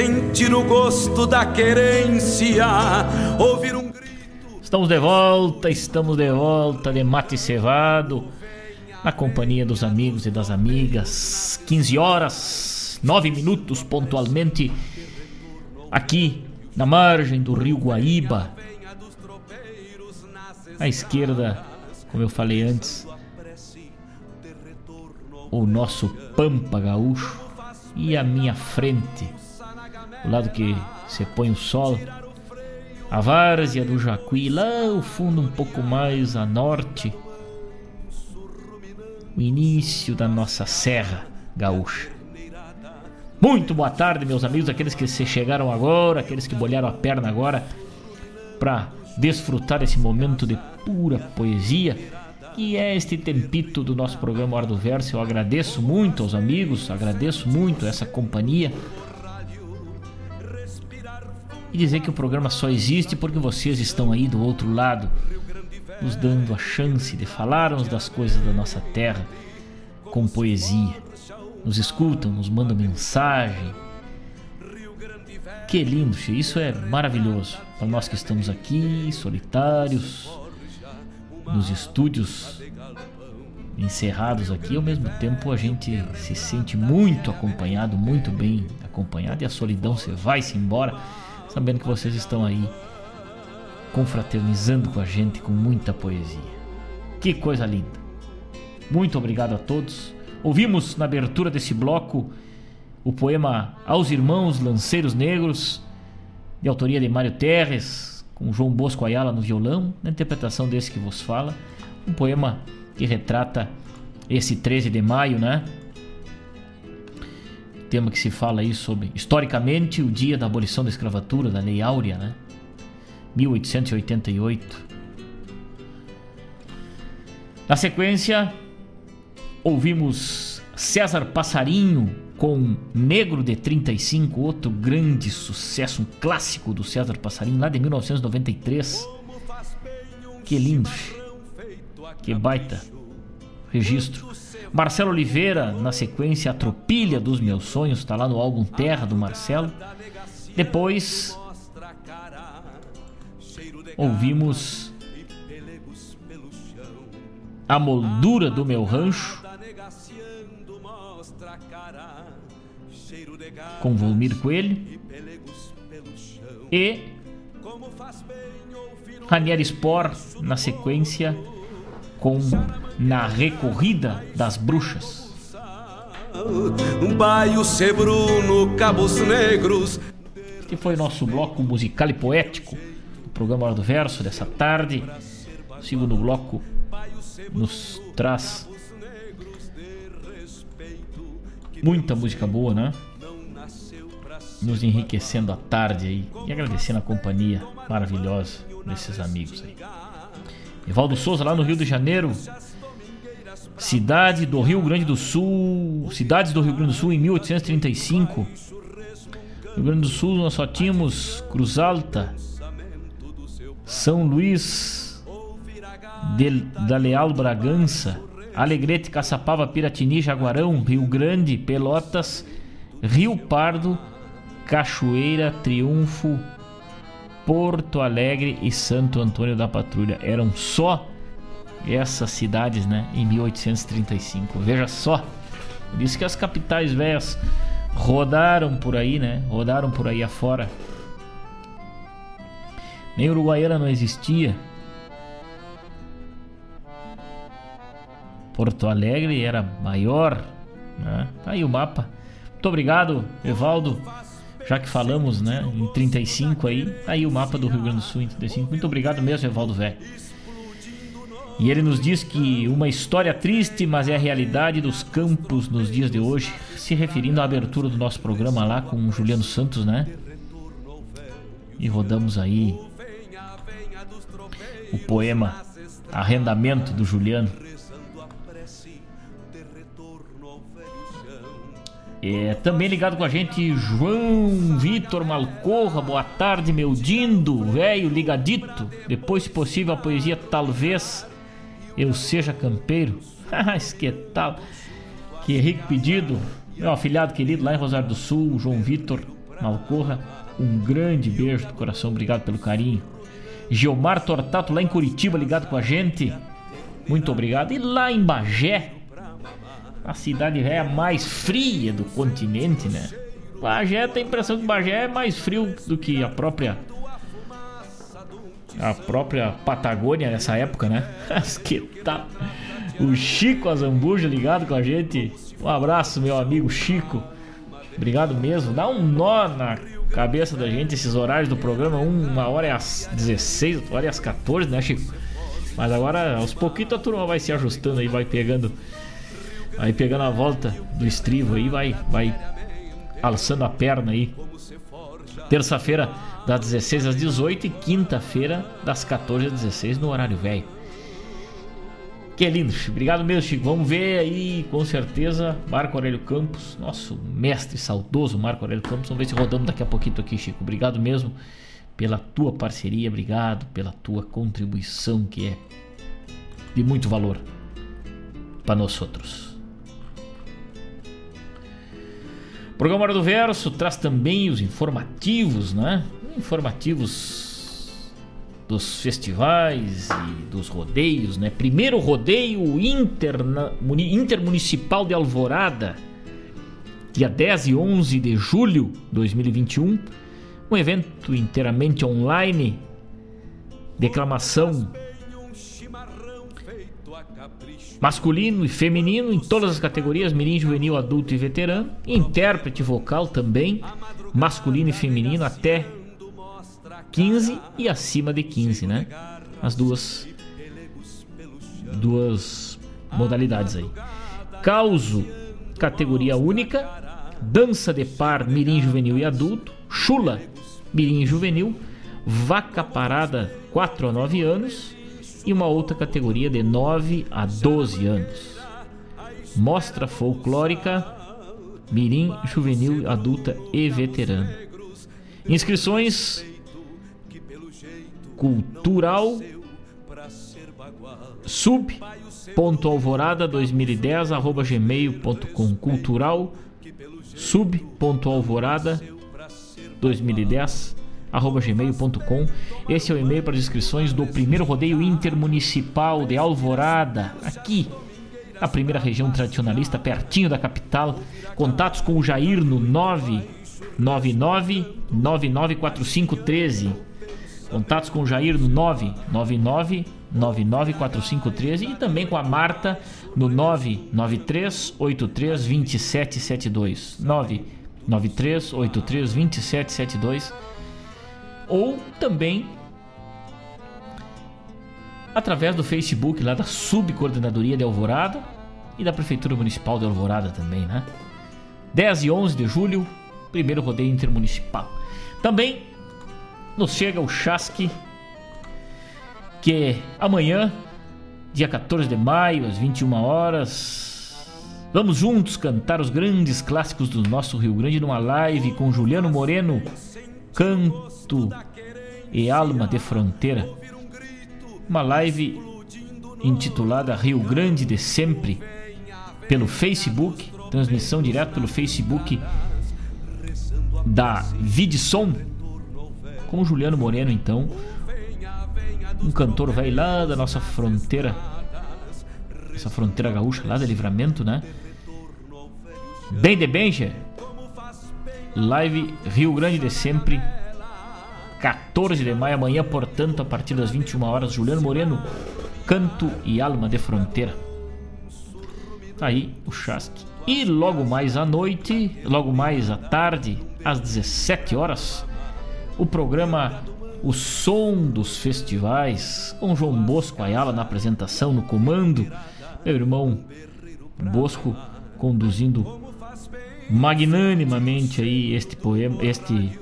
Sentir o gosto da querência, ouvir um grito. Estamos de volta, estamos de volta de mate cevado, na companhia dos amigos e das amigas. 15 horas, 9 minutos pontualmente, aqui na margem do rio Guaíba. À esquerda, como eu falei antes, o nosso Pampa Gaúcho e à minha frente, o lado que se põe o sol, a várzea do Jacuí, lá ao fundo um pouco mais a norte, o início da nossa serra gaúcha. Muito boa tarde, meus amigos, aqueles que se chegaram agora, aqueles que bolharam a perna agora para desfrutar esse momento de pura poesia que é este tempito do nosso programa Hora do Verso. Eu agradeço muito aos amigos, agradeço muito essa companhia. E dizer que o programa só existe porque vocês estão aí do outro lado, nos dando a chance de falarmos das coisas da nossa terra com poesia. Nos escutam, nos mandam mensagem. Que lindo, isso é maravilhoso para nós que estamos aqui, solitários, nos estúdios encerrados aqui, ao mesmo tempo a gente se sente muito acompanhado, muito bem acompanhado, e a solidão se vai se embora, sabendo que vocês estão aí confraternizando com a gente com muita poesia. Que coisa linda! Muito obrigado a todos. Ouvimos na abertura desse bloco o poema Aos Irmãos Lanceiros Negros, de autoria de Mário Terres, com João Bosco Ayala no violão, na interpretação desse que vos fala. Um poema que retrata esse 13 de maio, né? Tema que se fala aí sobre, historicamente, o dia da abolição da escravatura, da Lei Áurea, né? 1888. Na sequência, ouvimos César Passarinho com Negro de 35, outro grande sucesso, um clássico do César Passarinho, lá de 1993. Que lindo, que baita registro. Marcelo Oliveira, na sequência, A Tropilha dos Meus Sonhos, está lá no álbum Terra do Marcelo. Depois, ouvimos A Moldura do Meu Rancho, com Volmir Coelho e Ranieri Spor na sequência com Na Recorrida das Bruxas. Um baio Sebruno, Cabos Negros. Este foi nosso bloco musical e poético do programa Hora do Verso dessa tarde. O segundo bloco nos traz muita música boa, né? nos enriquecendo a tarde aí e agradecendo a companhia maravilhosa desses amigos aí. Evaldo Souza lá no Rio de Janeiro, cidade do Rio Grande do Sul, cidades do Rio Grande do Sul em 1835. No Rio Grande do Sul nós só tínhamos Cruz Alta, São Luís de, da Leal Bragança, Alegrete, Caçapava, Piratini, Jaguarão, Rio Grande, Pelotas, Rio Pardo Cachoeira, Triunfo, Porto Alegre e Santo Antônio da Patrulha. Eram só essas cidades, né, em 1835. Veja só. Por isso que as capitais velhas rodaram por aí, né? Rodaram por aí afora. Nem Uruguaiana não existia. Porto Alegre era maior, né? Tá aí o mapa. Muito obrigado, Evaldo já que falamos né, em 35 aí, tá aí o mapa do Rio Grande do Sul em 35. Muito obrigado mesmo, Evaldo Velho. E ele nos diz que uma história triste, mas é a realidade dos campos nos dias de hoje, se referindo à abertura do nosso programa lá com o Juliano Santos, né? E rodamos aí o poema Arrendamento do Juliano. É, também ligado com a gente, João Vitor Malcorra. Boa tarde, meu dindo, velho ligadito. Depois, se possível, a poesia Talvez Eu Seja Campeiro. Ah, que tal? Que rico pedido. Meu afilhado querido lá em Rosário do Sul, João Vitor Malcorra. Um grande beijo do coração, obrigado pelo carinho. Geomar Tortato lá em Curitiba, ligado com a gente. Muito obrigado. E lá em Bagé, a cidade velha mais fria do continente, né? Bagé tem a impressão que Bagé é mais frio do que a própria a própria Patagônia nessa época, né? que tá o Chico Azambuja ligado com a gente. Um abraço, meu amigo Chico. Obrigado mesmo. Dá um nó na cabeça da gente esses horários do programa. Uma hora é às 16, outra hora é às 14, né, Chico? Mas agora, aos pouquinhos, a turma vai se ajustando aí, vai pegando Aí pegando a volta do estribo aí, vai, vai alçando a perna aí. Terça-feira das 16 às 18 e quinta-feira das 14 às 16 no horário velho. Que lindo, obrigado mesmo, Chico. Vamos ver aí, com certeza, Marco Aurélio Campos, nosso mestre saudoso Marco Aurélio Campos. Vamos ver se rodamos daqui a pouquinho aqui, Chico. Obrigado mesmo pela tua parceria, obrigado pela tua contribuição que é de muito valor para nós outros. Programa Hora do Verso traz também os informativos, né? Informativos dos festivais e dos rodeios, né? Primeiro rodeio interna, intermunicipal de Alvorada, dia 10 e 11 de julho de 2021. Um evento inteiramente online, declamação masculino e feminino em todas as categorias, mirim, juvenil, adulto e veterano, intérprete vocal também, masculino e feminino até 15 e acima de 15, né? As duas duas modalidades aí. Causo, categoria única, dança de par, mirim, juvenil e adulto, chula, mirim juvenil, vaca parada 4 a 9 anos, e uma outra categoria de 9 a 12 anos. Mostra folclórica Mirim, Juvenil, Adulta e Veterano. Inscrições cultural sub.alvorada 2010 arroba gmail.com cultural sub.alvorada 2010 arroba gmail.com esse é o e-mail para as inscrições do primeiro rodeio intermunicipal de Alvorada aqui na primeira região tradicionalista pertinho da capital contatos com o Jair no 999 994513 contatos com o Jair no 999 994513 e também com a Marta no 993 83 ou também através do Facebook lá da Subcoordenadoria de Alvorada e da Prefeitura Municipal de Alvorada também, né? 10 e 11 de julho, primeiro rodeio intermunicipal. Também nos chega o Chasque que amanhã, dia 14 de maio, às 21 horas, vamos juntos cantar os grandes clássicos do nosso Rio Grande numa live com Juliano Moreno, Canto e Alma de Fronteira. Uma live intitulada Rio Grande de Sempre, pelo Facebook, transmissão direto pelo Facebook da Vidson, com Juliano Moreno, então um cantor velho lá da nossa fronteira, essa fronteira gaúcha lá de Livramento, né? Bem de Benja, live Rio Grande de Sempre, 14 de maio, amanhã, portanto, a partir das 21 horas, Juliano Moreno, Canto e Alma de Fronteira. Tá aí o Chasque. E logo mais à noite, logo mais à tarde, às 17 horas, o programa o som dos festivais, com João Bosco Ayala na apresentação, no comando, meu irmão Bosco conduzindo magnanimamente aí este poema, este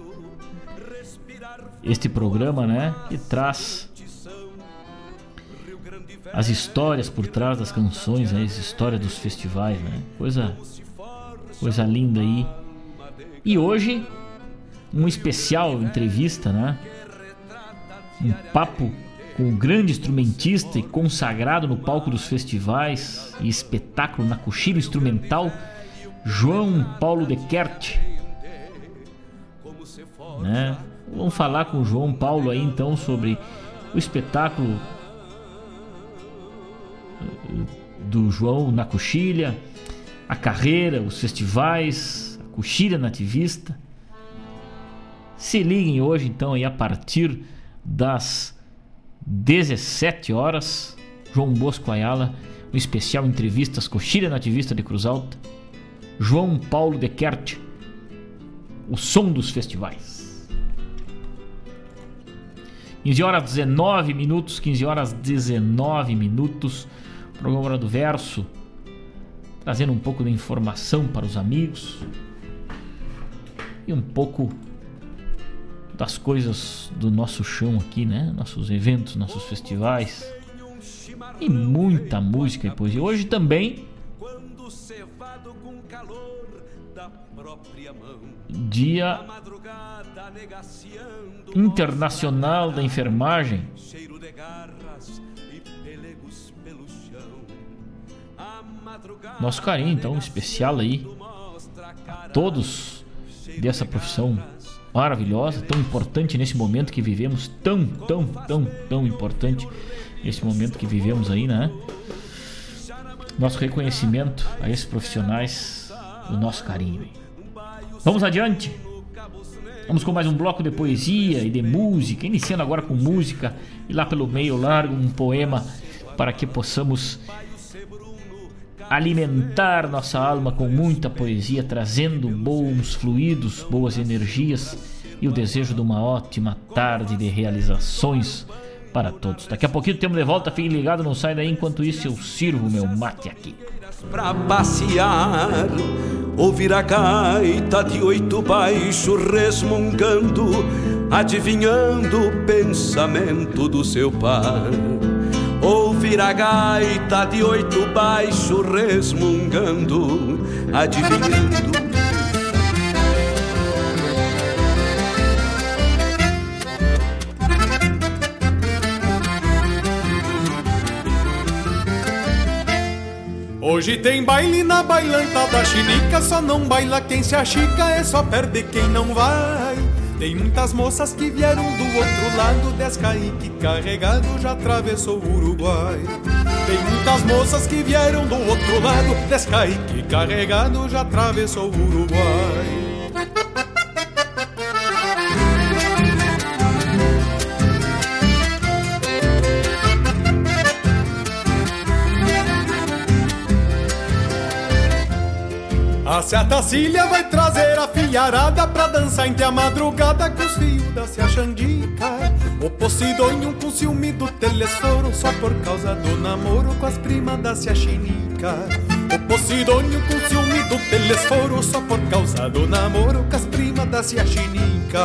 este programa, né, que traz as histórias por trás das canções, né, as histórias dos festivais, né? Coisa coisa linda aí. E hoje um especial entrevista, né? um papo com o grande instrumentista e consagrado no palco dos festivais e espetáculo na coxilha instrumental, João Paulo de Kert. Né? Vamos falar com o João Paulo aí então sobre o espetáculo do João na coxilha, a carreira, os festivais, a coxilha nativista. Se liguem hoje então aí a partir das 17 horas, João Bosco Ayala, um especial entrevistas Coxilha Nativista de Cruz Alta, João Paulo de Kert, o som dos festivais. 15 horas 19 minutos, 15 horas 19 minutos, programa do Verso, trazendo um pouco de informação para os amigos e um pouco das coisas do nosso chão aqui, né? Nossos eventos, nossos festivais. E muita música e poesia. Hoje também. Dia Internacional da Enfermagem. Nosso carinho, então, especial aí. a todos dessa profissão maravilhosa, tão importante nesse momento que vivemos, tão, tão, tão, tão importante nesse momento que vivemos aí, né? Nosso reconhecimento a esses profissionais, o nosso carinho. Vamos adiante. Vamos com mais um bloco de poesia e de música, iniciando agora com música e lá pelo meio largo um poema para que possamos alimentar nossa alma com muita poesia, trazendo bons fluidos, boas energias e o desejo de uma ótima tarde de realizações para todos. Daqui a pouquinho temos de volta, fique ligado, não sai daí, enquanto isso eu sirvo meu mate aqui. Pra passear, ouvir a gaita de oito baixo resmungando, adivinhando o pensamento do seu pai. Ouvir a gaita de oito baixo resmungando, adivinhando Hoje tem baile na bailanta da chinica, só não baila quem se achica, é só perde quem não vai. Tem muitas moças que vieram do outro lado, Descaíque carregado já atravessou o Uruguai. Tem muitas moças que vieram do outro lado, Descaíque carregado já atravessou o Uruguai. A Cília vai trazer a fiarada pra dançar entre a madrugada com os fios da Cia Xandica. O Posidônio com ciúme do telesforo só por causa do namoro com as primas da Cia Chinica. O Posidônio com ciúme do telesforo só por causa do namoro com as primas da Cia Chinica.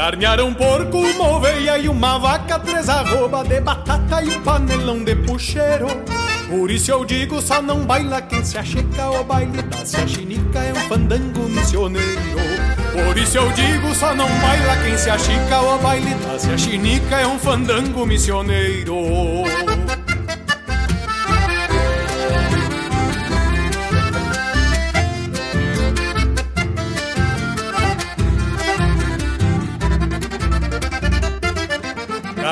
Carnearam um porco, uma oveia e uma vaca, três arroba de batata e um panelão de puxeiro. Por isso eu digo, só não baila quem se achica, o baile da se chinica é um fandango missioneiro. Por isso eu digo, só não baila quem se achica, o baile da se chinica é um fandango missioneiro.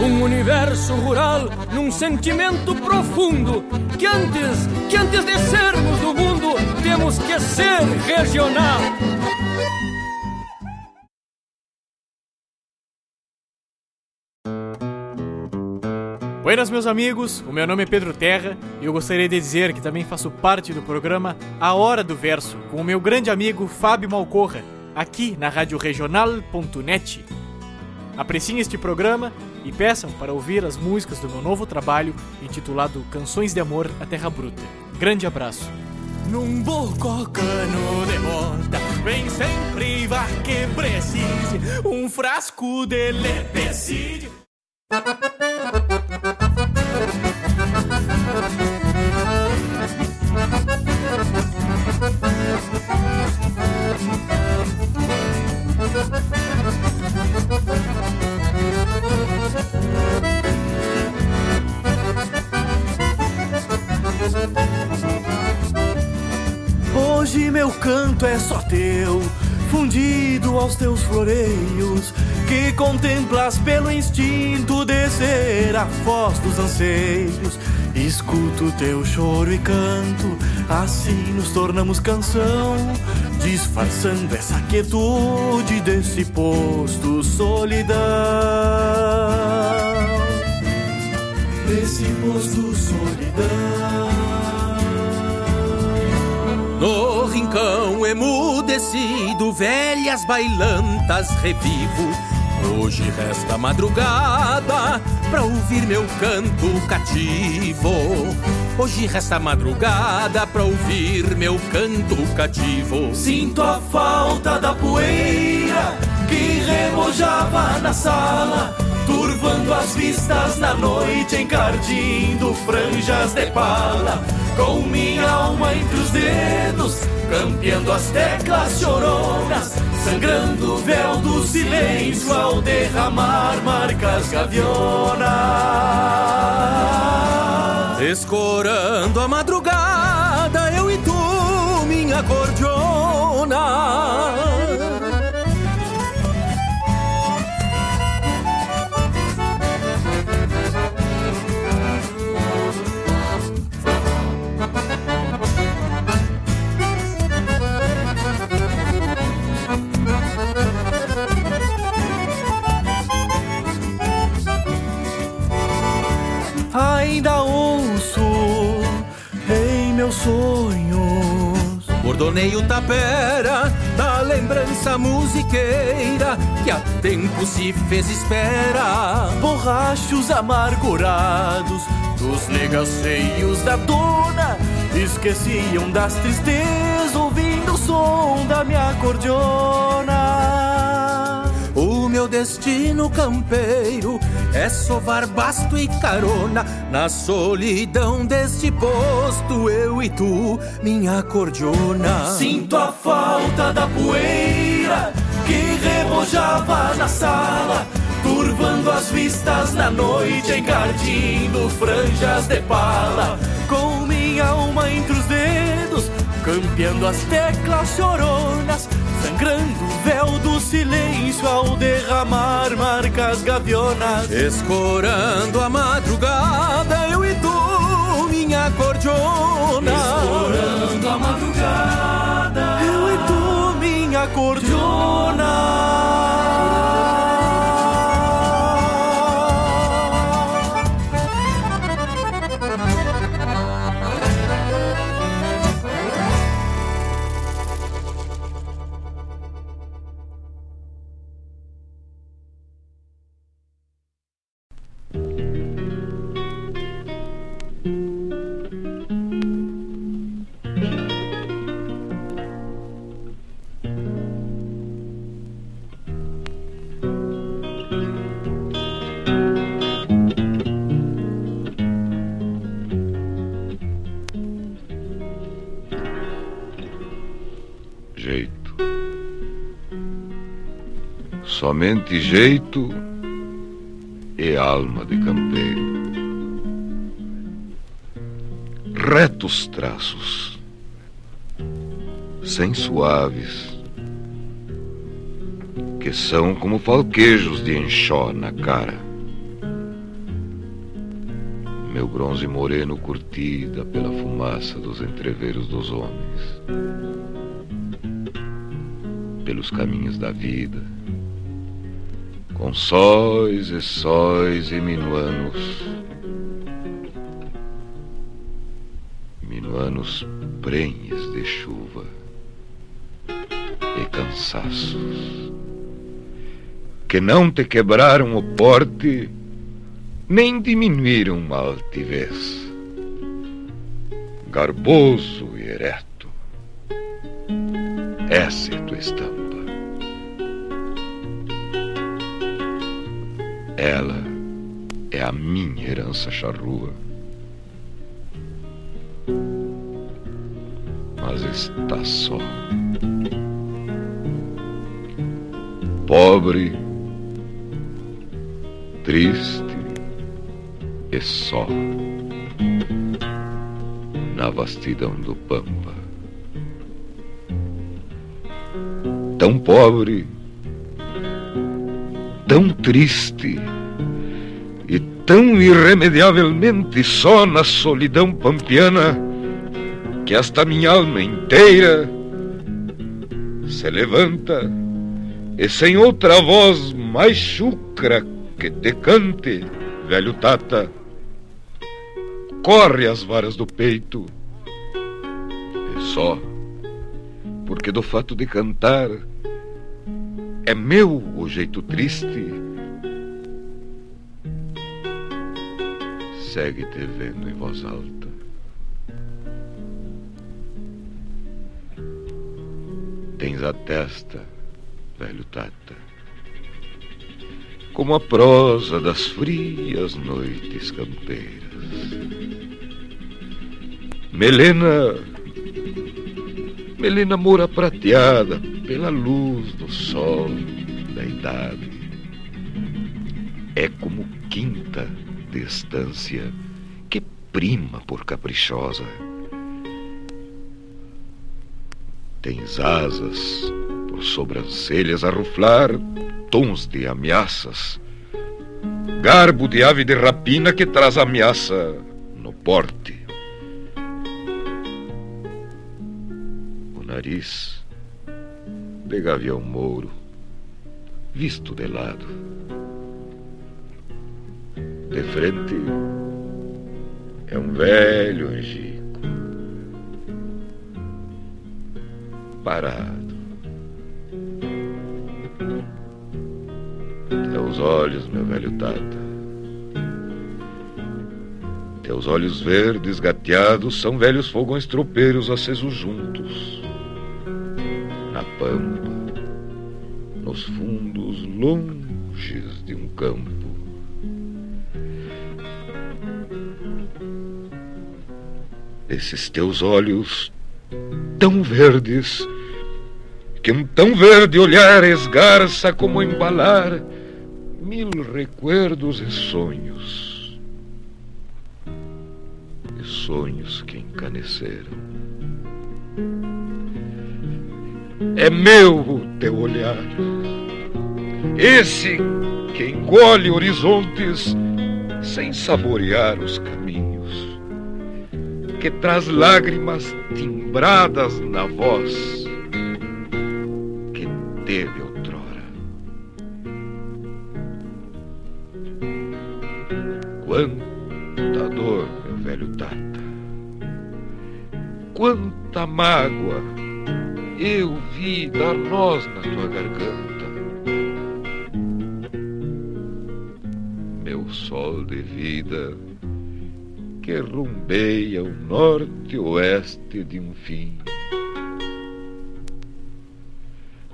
um universo rural num sentimento profundo que antes, que antes de sermos do mundo, temos que ser regional. Buenas, meus amigos. O meu nome é Pedro Terra e eu gostaria de dizer que também faço parte do programa A Hora do Verso com o meu grande amigo Fábio Malcorra, aqui na Rádio Regional.net. Apreciem este programa e peçam para ouvir as músicas do meu novo trabalho intitulado Canções de Amor à Terra Bruta. Grande abraço. Num bococano de bota Vem sempre vá que precise Um frasco de lepecide canto é só teu, fundido aos teus floreios, que contemplas pelo instinto descer a voz dos anseios Escuto teu choro e canto, assim nos tornamos canção, disfarçando essa quietude desse posto solidão. Desse posto solidão. No rincão emudecido, velhas bailantas revivo Hoje resta madrugada pra ouvir meu canto cativo. Hoje resta madrugada pra ouvir meu canto cativo. Sinto a falta da poeira que remojava na sala, turvando as vistas na noite, encardindo franjas de pala. Com minha alma entre os dedos, campeando as teclas choronas sangrando o véu do silêncio ao derramar marcas gavionas. Escorando a madrugada, eu e tu, minha cordiona. Meus sonhos. Bordoneio tapera da lembrança musiqueira que há tempo se fez espera. Borrachos amargurados dos negaceios da dona esqueciam das tristezas ouvindo o som da minha acordeona. Meu destino campeiro é sovar basto e carona na solidão deste posto, eu e tu, minha cordiona. Sinto a falta da poeira que remojava na sala, turvando as vistas na noite, encardindo franjas de pala, com minha alma dedos, campeando as teclas choronas sangrando o véu do silêncio ao derramar marcas gavionas. Escorando a madrugada, eu e tu, minha cordiona. Escorando a madrugada, eu e tu, minha cordiona. Somente jeito e alma de campeiro. Retos traços, sem suaves, que são como falquejos de enxó na cara. Meu bronze moreno curtida pela fumaça dos entreveros dos homens, pelos caminhos da vida com sóis e sóis e minuanos, minuanos prenhes de chuva e cansaços, que não te quebraram o porte, nem diminuíram a altivez, garboso e ereto, essa é tua estampa. Ela é a minha herança charrua. Mas está só. Pobre, triste e só. Na vastidão do Pampa. Tão pobre tão triste e tão irremediavelmente só na solidão pampiana que esta minha alma inteira se levanta e sem outra voz mais chucra que te cante, velho Tata, corre as varas do peito. E só porque do fato de cantar é meu o jeito triste segue te vendo em voz alta. Tens a testa, velho Tata, como a prosa das frias noites campeiras. Melena, melena moura prateada pela luz do sol da idade. É como quinta distância que prima por caprichosa. Tens asas por sobrancelhas a ruflar tons de ameaças, garbo de ave de rapina que traz ameaça no porte. O nariz de gavião mouro, visto de lado. De frente é um velho angico, parado. Teus olhos, meu velho Tata, teus olhos verdes gateados são velhos fogões tropeiros acesos juntos, na pampa, nos fundos longes de um campo esses teus olhos tão verdes, que um tão verde olhar esgarça como embalar mil recuerdos e sonhos, e sonhos que encaneceram. É meu o teu olhar, esse que engole horizontes sem saborear os caminhos que traz lágrimas timbradas na voz que teve outrora. Quanta dor, meu velho Tata, quanta mágoa eu vi dar nós na tua garganta. Meu sol de vida que rumbeia o norte e oeste de um fim.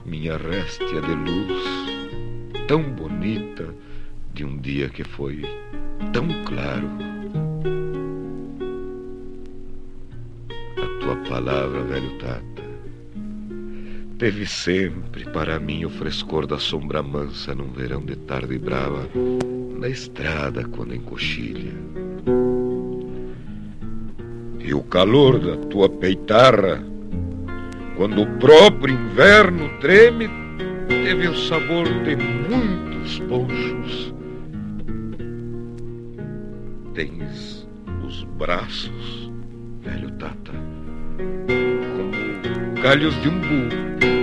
Minha réstia de luz, tão bonita, de um dia que foi tão claro. A tua palavra, velho Tata, teve sempre para mim o frescor da sombra mansa num verão de tarde brava, na estrada quando encoxilha e o calor da tua peitarra, quando o próprio inverno treme, teve o sabor de muitos ponchos. Tens os braços, velho Tata, galhos de umbu,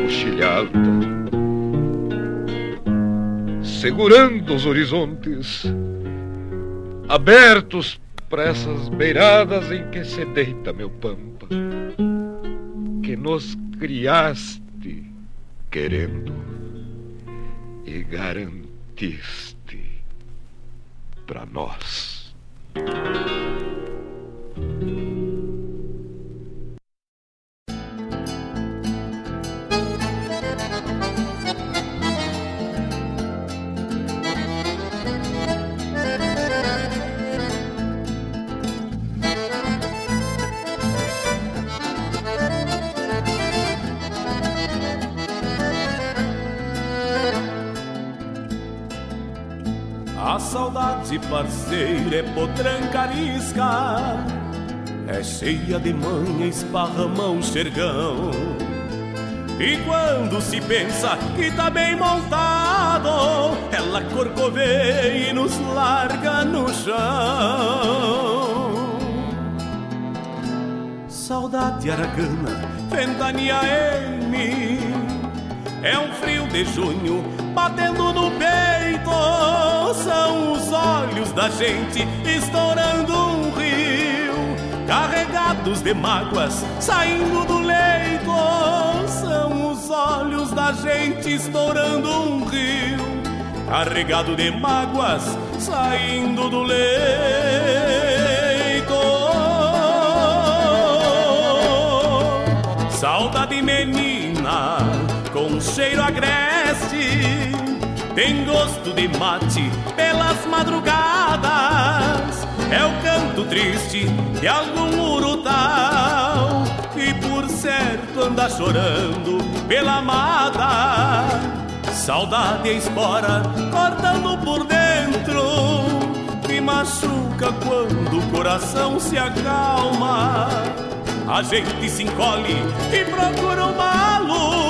coxilha alta, segurando os horizontes, abertos para essas beiradas em que se deita meu pampa, que nos criaste querendo e garantiste para nós. Saudade parceira é potranca arisca É cheia de manha, esparrama o xergão E quando se pensa que tá bem montado, ela corcoveia e nos larga no chão. Saudade aragana, ventania mim. É um frio de junho batendo no peito. São os olhos da gente estourando um rio, carregados de mágoas saindo do leito. São os olhos da gente estourando um rio, carregado de mágoas saindo do leito. Saudade menina com cheiro agreste, tem gosto de mate pelas madrugadas. É o canto triste de algum urutau que por certo anda chorando pela amada. Saudade e espora cortando por dentro, que machuca quando o coração se acalma. A gente se encolhe e procura uma luz,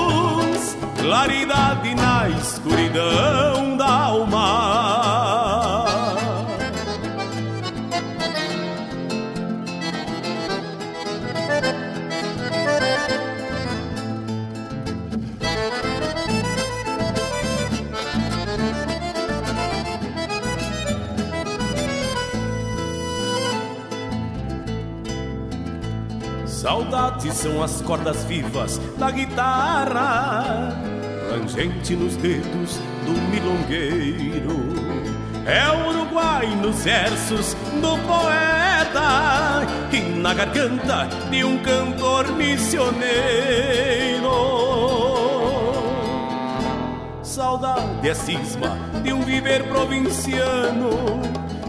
claridade na escuridão da alma. Saudades são as cordas vivas da guitarra, rangente nos dedos do milongueiro. É o Uruguai nos versos do poeta e na garganta de um cantor missioneiro. Saudade é cisma de um viver provinciano,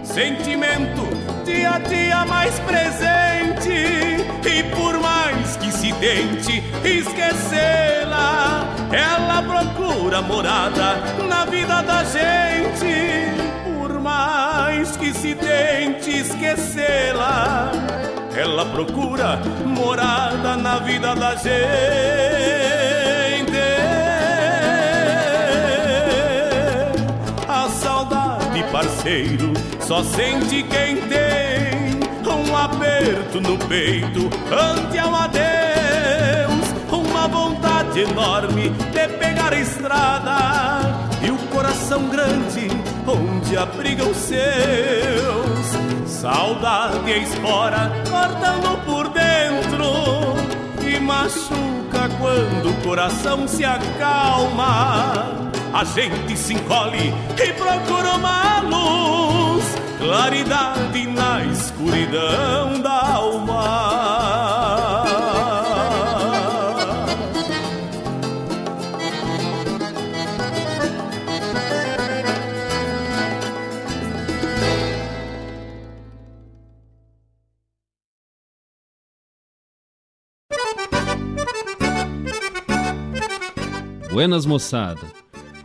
sentimento dia a dia mais presente. E por mais que se tente esquecê-la, ela procura morada na vida da gente. Por mais que se tente esquecê-la, ela procura morada na vida da gente. A saudade, parceiro, só sente quem tem um aperto no peito ante ao adeus, uma vontade enorme de pegar a estrada e o coração grande onde abrigam seus. Saudade espora cortando por dentro e machuca quando o coração se acalma. A gente se encolhe e procura uma luz, claridade na escuridão da alma. Buenas moçada,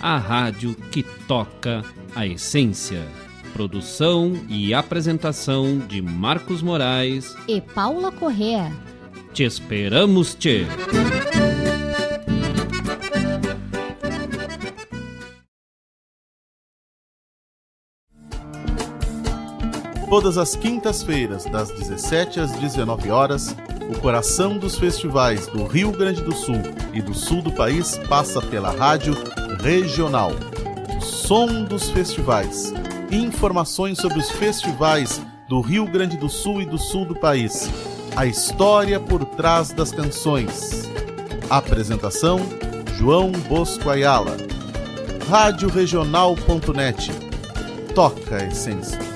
a rádio que toca a essência. Produção e apresentação de Marcos Moraes e Paula Correa. Te esperamos, Tchê! Todas as quintas-feiras, das 17 às 19 horas, o coração dos festivais do Rio Grande do Sul e do sul do país passa pela rádio regional. O som dos festivais. Informações sobre os festivais do Rio Grande do Sul e do sul do país. A história por trás das canções. Apresentação: João Bosco Ayala. Radioregional.net. Toca a essência.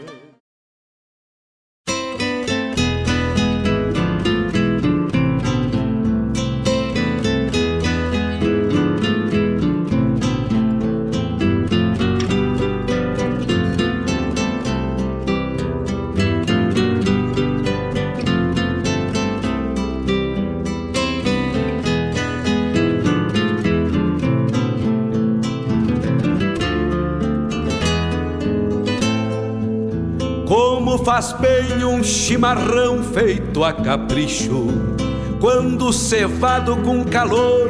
Chimarrão feito a capricho. Quando cevado com calor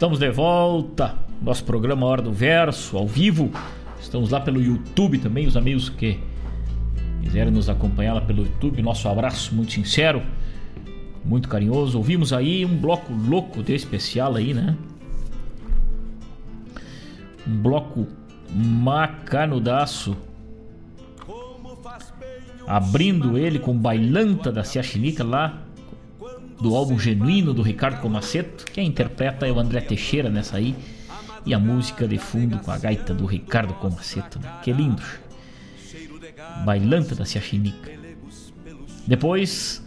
Estamos de volta, nosso programa Hora do Verso, ao vivo. Estamos lá pelo YouTube também, os amigos que quiserem nos acompanhar lá pelo YouTube. Nosso abraço muito sincero, muito carinhoso. Ouvimos aí um bloco louco de especial aí, né? Um bloco macanudaço. Abrindo ele com Bailanta da Ciaxinica lá do álbum Genuíno do Ricardo Comaceto. Quem interpreta é o André Teixeira nessa aí. E a música de fundo com a gaita do Ricardo Comaceto. Né? Que lindo! Bailanta da Ciaxinica. Depois,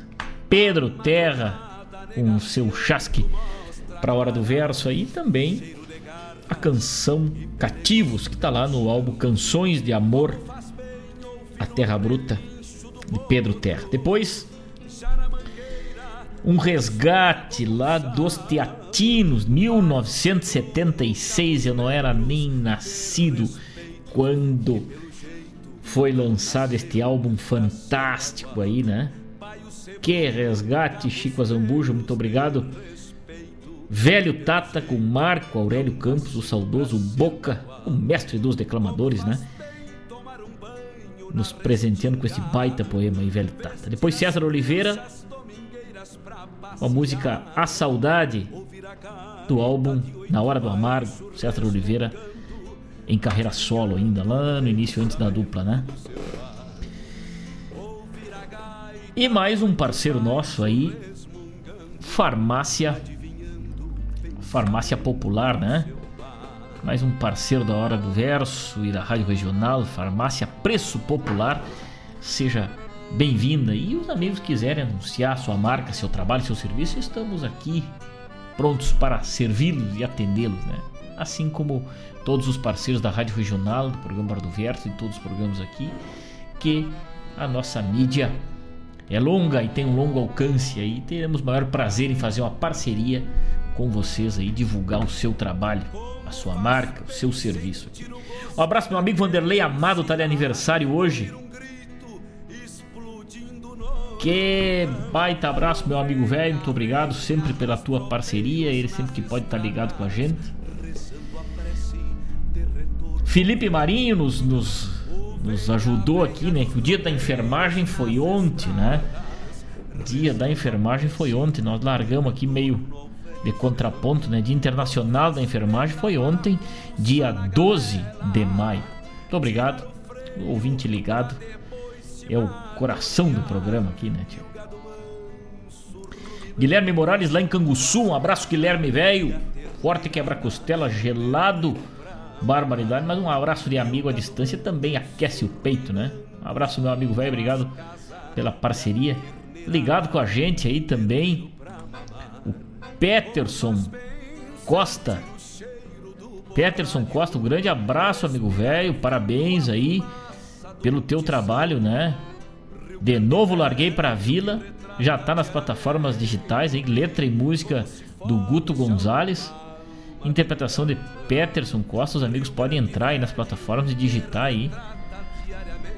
Pedro Terra com o seu chasque para a hora do verso aí também a canção Cativos, que está lá no álbum Canções de Amor, A Terra Bruta, de Pedro Terra. Depois, um resgate lá dos Teatinos, 1976. Eu não era nem nascido quando foi lançado este álbum fantástico aí, né? Que resgate, Chico Azambuja, muito obrigado. Velho Tata com Marco Aurélio Campos, o saudoso Boca, o mestre dos declamadores, né? Nos presenteando com esse baita poema aí, Velho Tata. Depois César Oliveira, a música A Saudade, do álbum Na Hora do Amargo, César Oliveira em carreira solo ainda, lá no início antes da dupla, né? E mais um parceiro nosso aí, Farmácia Farmácia Popular, né? Mais um parceiro da Hora do Verso e da Rádio Regional, Farmácia Preço Popular. Seja bem-vinda. E os amigos quiserem anunciar sua marca, seu trabalho, seu serviço, estamos aqui prontos para servi-los e atendê-los, né? Assim como todos os parceiros da Rádio Regional, do programa Hora do Verso e todos os programas aqui, que a nossa mídia é longa e tem um longo alcance aí. Teremos maior prazer em fazer uma parceria com vocês aí, divulgar o seu trabalho, a sua marca, o seu serviço. Aqui. Um abraço, meu amigo Vanderlei Amado, tá de aniversário hoje. Que baita abraço, meu amigo velho. Muito obrigado sempre pela tua parceria. Ele sempre que pode estar tá ligado com a gente. Felipe Marinho nos, nos, nos ajudou aqui, né? Que o dia da enfermagem foi ontem, né? Dia da enfermagem foi ontem. Nós largamos aqui meio de contraponto, né? Dia Internacional da Enfermagem foi ontem, dia 12 de maio. Muito obrigado, ouvinte ligado. É o coração do programa aqui, né, tio? Guilherme Morales lá em Canguçu, um abraço Guilherme velho, forte quebra-costela gelado, barbaridade, mas um abraço de amigo à distância também aquece o peito, né? Um abraço meu amigo velho, obrigado pela parceria. Ligado com a gente aí também, o Peterson Costa. Peterson Costa, um grande abraço, amigo velho, parabéns aí pelo teu trabalho, né? De novo larguei pra Vila, já tá nas plataformas digitais, aí, letra e música do Guto Gonzalez. Interpretação de Peterson Costa, os amigos podem entrar aí nas plataformas e digitar aí.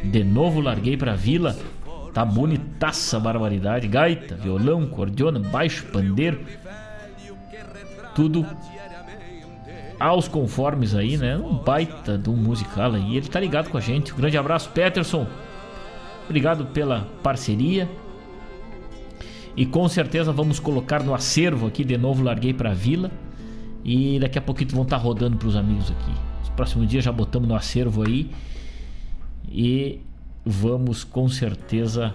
De novo larguei pra Vila. Tá bonitaça a barbaridade. Gaita, violão, cordiona, baixo, pandeiro. Tudo aos conformes aí, né? Um baita um musical aí. Ele tá ligado com a gente. Um grande abraço, Peterson. Obrigado pela parceria. E com certeza vamos colocar no acervo aqui de novo. Larguei pra Vila. E daqui a pouquinho vão estar tá rodando pros amigos aqui. Os próximos dias já botamos no acervo aí. E vamos com certeza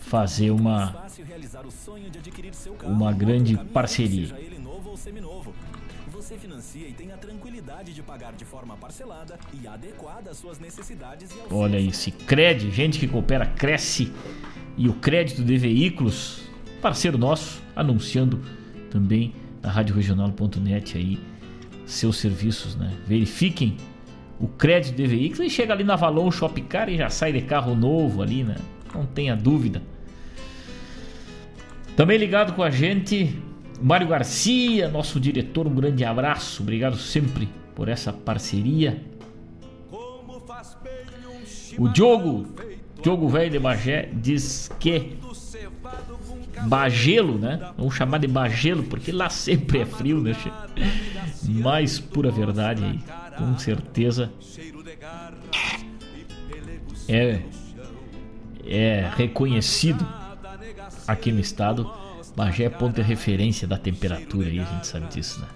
fazer uma uma grande parceria. Você financia e tem a tranquilidade de pagar de forma parcelada e adequada às suas necessidades e Olha aí, Cicred, gente que coopera cresce e o crédito de veículos, parceiro nosso, anunciando também na radioregional.net aí seus serviços, né? Verifiquem o crédito de veículos e chega ali na Valon Shopcar e já sai de carro novo ali, né? Não tenha dúvida. Também ligado com a gente, Mário Garcia, nosso diretor, um grande abraço. Obrigado sempre por essa parceria. O Diogo, Diogo Velho de Bagé, diz que Bagelo, né? Vamos chamar de Bagelo porque lá sempre é frio, né? Mais pura verdade aí com certeza é, é reconhecido aqui no estado. Bagé é ponto de referência da temperatura aí, a gente sabe disso, né?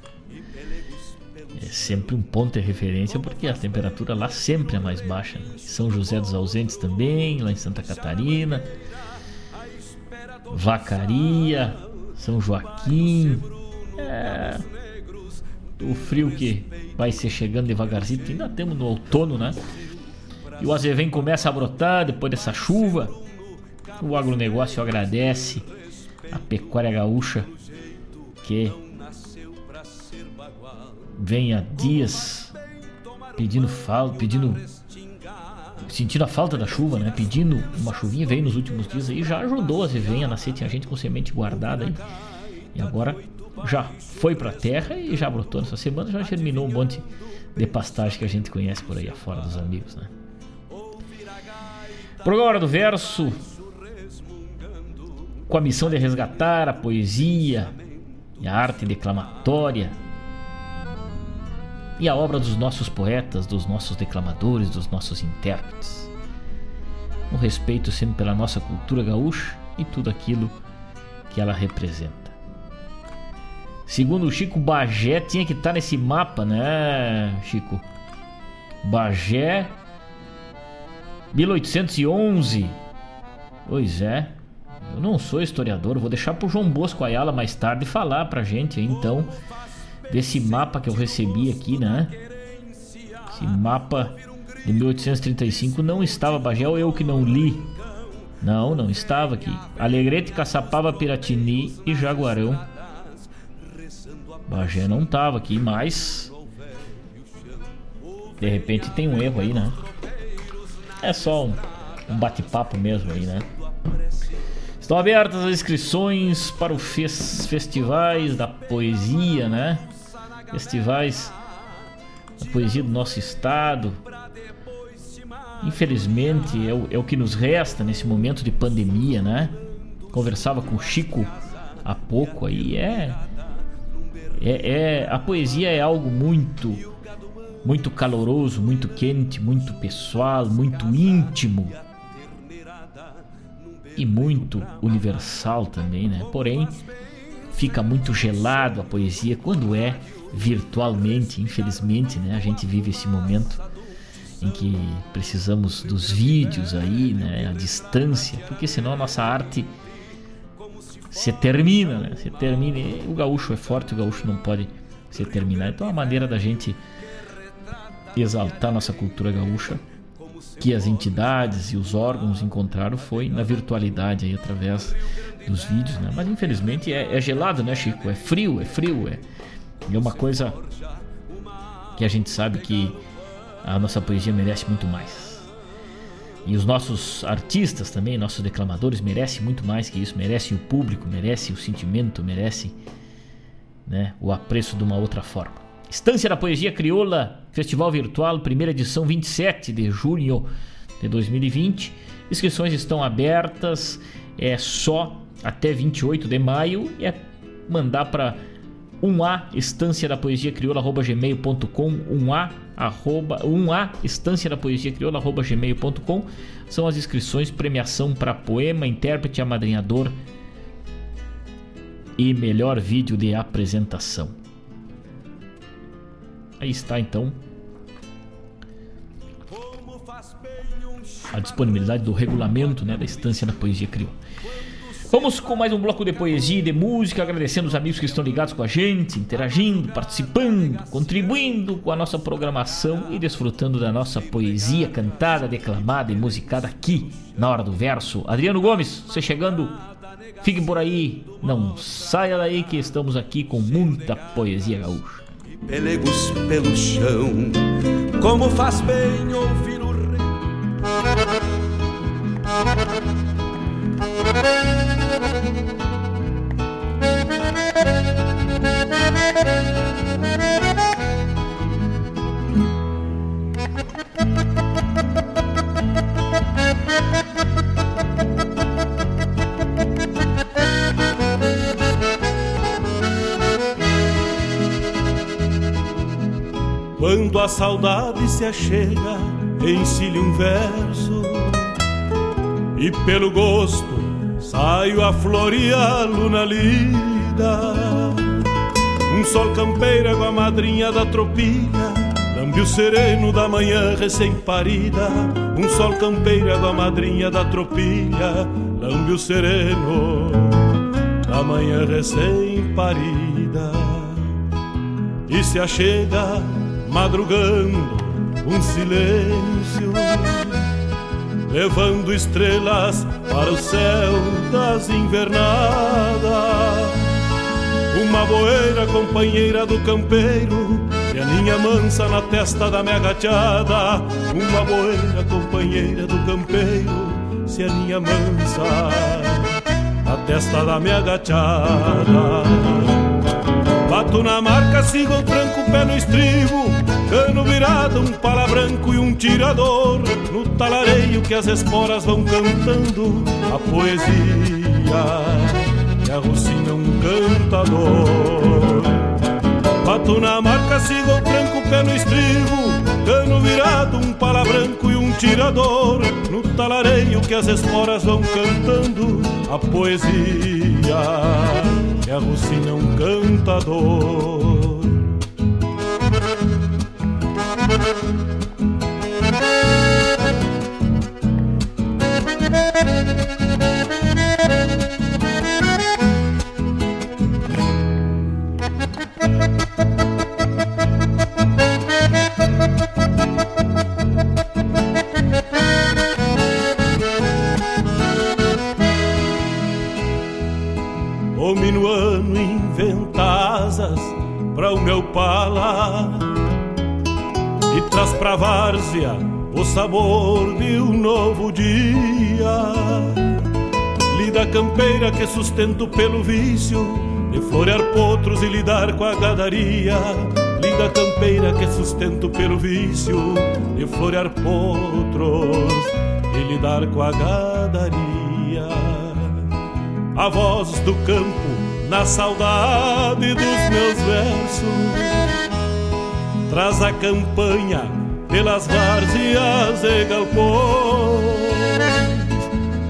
É sempre um ponto de referência porque a temperatura lá sempre é mais baixa. Né? São José dos Ausentes também, lá em Santa Catarina. Vacaria, São Joaquim. É, o frio que vai ser chegando devagarzinho, ainda temos no outono, né? E o azevém começa a brotar depois dessa chuva. O agronegócio agradece a pecuária gaúcha que vem há dias pedindo falta, pedindo sentindo a falta da chuva, né? Pedindo uma chuvinha, veio nos últimos dias aí, já ajudou a Zevém a nascer, tinha gente com semente guardada aí. E agora já foi para a terra e já brotou nessa semana, já germinou um monte de pastagem que a gente conhece por aí afora dos amigos, né? Programa do Verso com a missão de resgatar a poesia e a arte declamatória e a obra dos nossos poetas, dos nossos declamadores, dos nossos intérpretes. Um respeito sempre pela nossa cultura gaúcha e tudo aquilo que ela representa. Segundo o Chico, Bagé tinha que estar tá nesse mapa, né, Chico? Bagé 1811. Pois é. Eu não sou historiador, vou deixar pro João Bosco Ayala mais tarde falar pra gente então desse mapa que eu recebi aqui, né? Esse mapa de 1835 não estava Bagé ou eu que não li? Não, não estava aqui. Alegrete, Caçapava, Piratini e Jaguarão Bagé não tava aqui, mas. De repente tem um erro aí, né? É só um, um bate-papo mesmo aí, né? Estão abertas as inscrições para os festivais da poesia, né? Festivais da poesia do nosso estado. Infelizmente é o, é o que nos resta nesse momento de pandemia, né? Conversava com o Chico há pouco aí, é é, é, a poesia é algo muito, muito caloroso, muito quente, muito pessoal, muito íntimo e muito universal também, né? Porém, fica muito gelado a poesia quando é virtualmente, infelizmente, né? A gente vive esse momento em que precisamos dos vídeos aí, né? A distância, porque senão a nossa arte se termina, né? Se termina. O gaúcho é forte, o gaúcho não pode se terminar. Então a maneira da gente exaltar nossa cultura gaúcha que as entidades e os órgãos encontraram foi na virtualidade aí através dos vídeos, né? Mas infelizmente é, é gelado, né, Chico? É frio, é frio, é, é uma coisa que a gente sabe que a nossa poesia merece muito mais. E os nossos artistas também, nossos declamadores merecem muito mais que isso, merecem o público, merecem o sentimento, merecem né, o apreço de uma outra forma. Estância da Poesia Crioula, Festival Virtual, primeira edição, 27 de junho de 2020. Inscrições estão abertas, é só até 28 de maio e é mandar para 1A Estância da Poesia Crioula gmail.com 1A arroba 1A Estância da Poesia Crioula gmail.com são as inscrições premiação para poema, intérprete, amadrinhador e melhor vídeo de apresentação. Aí está então a disponibilidade do regulamento né, da estância da poesia crioula. Vamos com mais um bloco de poesia e de música, agradecendo os amigos que estão ligados com a gente, interagindo, participando, contribuindo com a nossa programação e desfrutando da nossa poesia cantada, declamada e musicada aqui na hora do verso. Adriano Gomes, você chegando, fique por aí, não saia daí que estamos aqui com muita poesia gaúcha pelegos pelo chão. Como faz bem ouvir o rei. Quando a saudade se achega, ensile um verso. E pelo gosto saio a floreá-lo na lida. Um sol campeira com a madrinha da tropilha. Lambe o sereno da manhã recém-parida. Um sol campeira com a madrinha da tropilha. Lambe o sereno da manhã recém-parida. E se achega madrugando um silêncio, levando estrelas para o céu das invernadas. Uma boeira companheira do campeiro, que aninha mansa na testa da minha gateada. Uma boeira companheira do campeiro, se aninha mansa na testa da minha gateada. Bato na marca, sigo o tranco, pé no estribo. Cano virado, um pala branco e um tirador. No talareio que as esporas vão cantando A poesia. Que arrocina um cantador. Bato na marca, sigo o tranco, pé no estribo. Cano virado, um pala branco e um tirador. No talareio que as esporas vão cantando A poesia que arrocina um cantador Minuano inventa asas para o meu pala e traz pra várzea o sabor de um novo dia. Lida campeira que sustento pelo vício de florear potros e lidar com a gadaria. Lida campeira que sustento pelo vício de florear potros e lidar com a gadaria. A voz do campo na saudade dos meus versos traz a campanha pelas várzeas e galpões.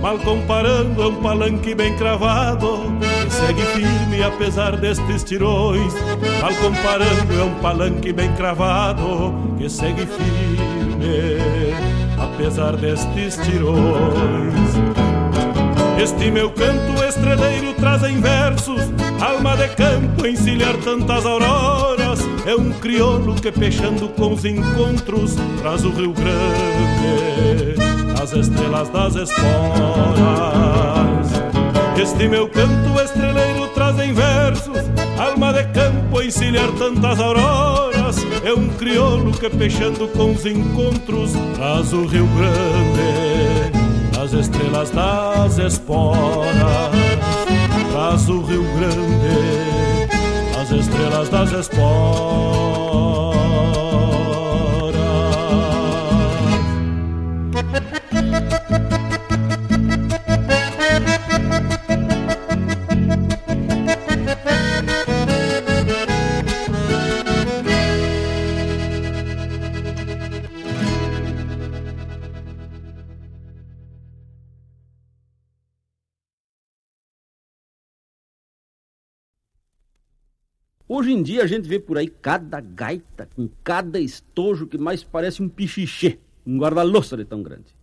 Mal comparando, é um palanque bem cravado que segue firme apesar destes tirões. Mal comparando, é um palanque bem cravado que segue firme apesar destes tirões. Este meu canto estreleiro traz em versos Alma de campo encilhar tantas auroras. É um crioulo que peixando com os encontros Traz o Rio Grande As estrelas das esporas. Este meu canto estreleiro traz em versos Alma de campo encilhar tantas auroras. É um crioulo que peixando com os encontros Traz o Rio Grande as estrelas das esporas, traz o Rio Grande, as estrelas das esporas. Hoje em dia a gente vê por aí cada gaita com cada estojo que mais parece um pichichê, um guarda-louça de tão grande.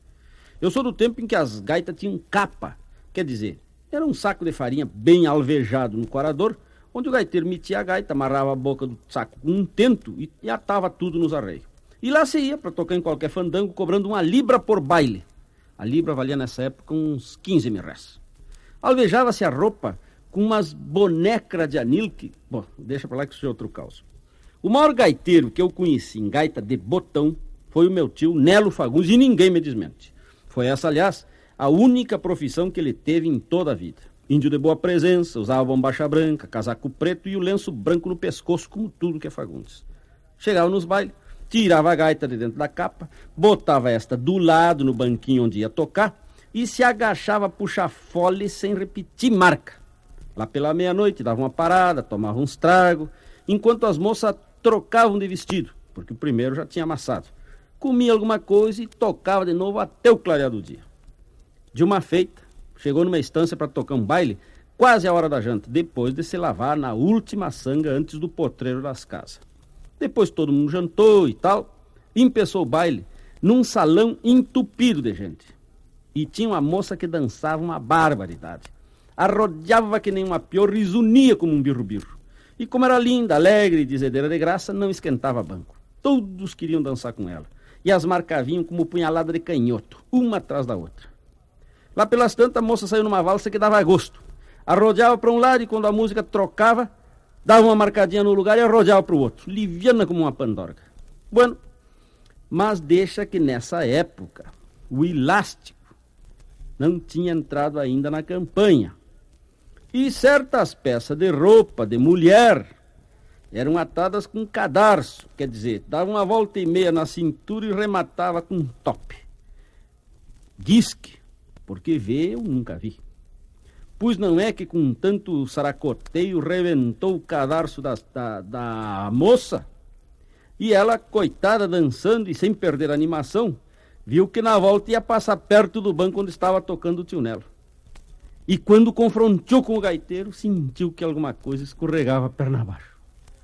Eu sou do tempo em que as gaitas tinham capa, quer dizer, era um saco de farinha bem alvejado no corador, onde o gaiteiro metia a gaita, amarrava a boca do saco com um tento e, atava tudo nos arreios. E lá se ia para tocar em qualquer fandango, cobrando uma libra por baile. A libra valia nessa época uns 15 mil reais. Alvejava-se a roupa com umas bonecras de anil que. Bom, deixa pra lá que isso é outro caos. O maior gaiteiro que eu conheci em gaita de botão foi o meu tio Nelo Fagundes e ninguém me desmente. Foi essa, aliás, a única profissão que ele teve em toda a vida. Índio de boa presença, usava bombacha branca, casaco preto e o lenço branco no pescoço, como tudo que é Fagundes. Chegava nos bailes, tirava a gaita de dentro da capa, botava esta do lado no banquinho onde ia tocar e se agachava a puxar fole sem repetir marca. Lá pela meia-noite dava uma parada, tomava uns tragos, enquanto as moças trocavam de vestido, porque o primeiro já tinha amassado. Comia alguma coisa e tocava de novo até o clarear do dia. De uma feita, chegou numa estância para tocar um baile, quase a hora da janta, depois de se lavar na última sanga antes do potreiro das casas. Depois todo mundo jantou e tal, empeçou o baile num salão entupido de gente. E tinha uma moça que dançava uma barbaridade arrodeava que nem uma pior, risunia como um birro-birro. E como era linda, alegre e dizedeira de graça, não esquentava banco. Todos queriam dançar com ela. E as marcavinham como punhalada de canhoto, uma atrás da outra. Lá pelas tantas, a moça saiu numa valsa que dava gosto. Arrodeava para um lado e quando a música trocava, dava uma marcadinha no lugar e arrodeava para o outro. Liviana como uma pandorga. Bueno, mas deixa que nessa época o elástico não tinha entrado ainda na campanha. E certas peças de roupa de mulher eram atadas com cadarço, quer dizer, dava uma volta e meia na cintura e rematava com um top. Disque, porque ver eu nunca vi. Pois não é que com tanto saracoteio reventou o cadarço da, da, da moça? E ela, coitada, dançando e sem perder a animação, viu que na volta ia passar perto do banco onde estava tocando o tio Nelo. E quando confrontou com o gaiteiro, sentiu que alguma coisa escorregava perna abaixo.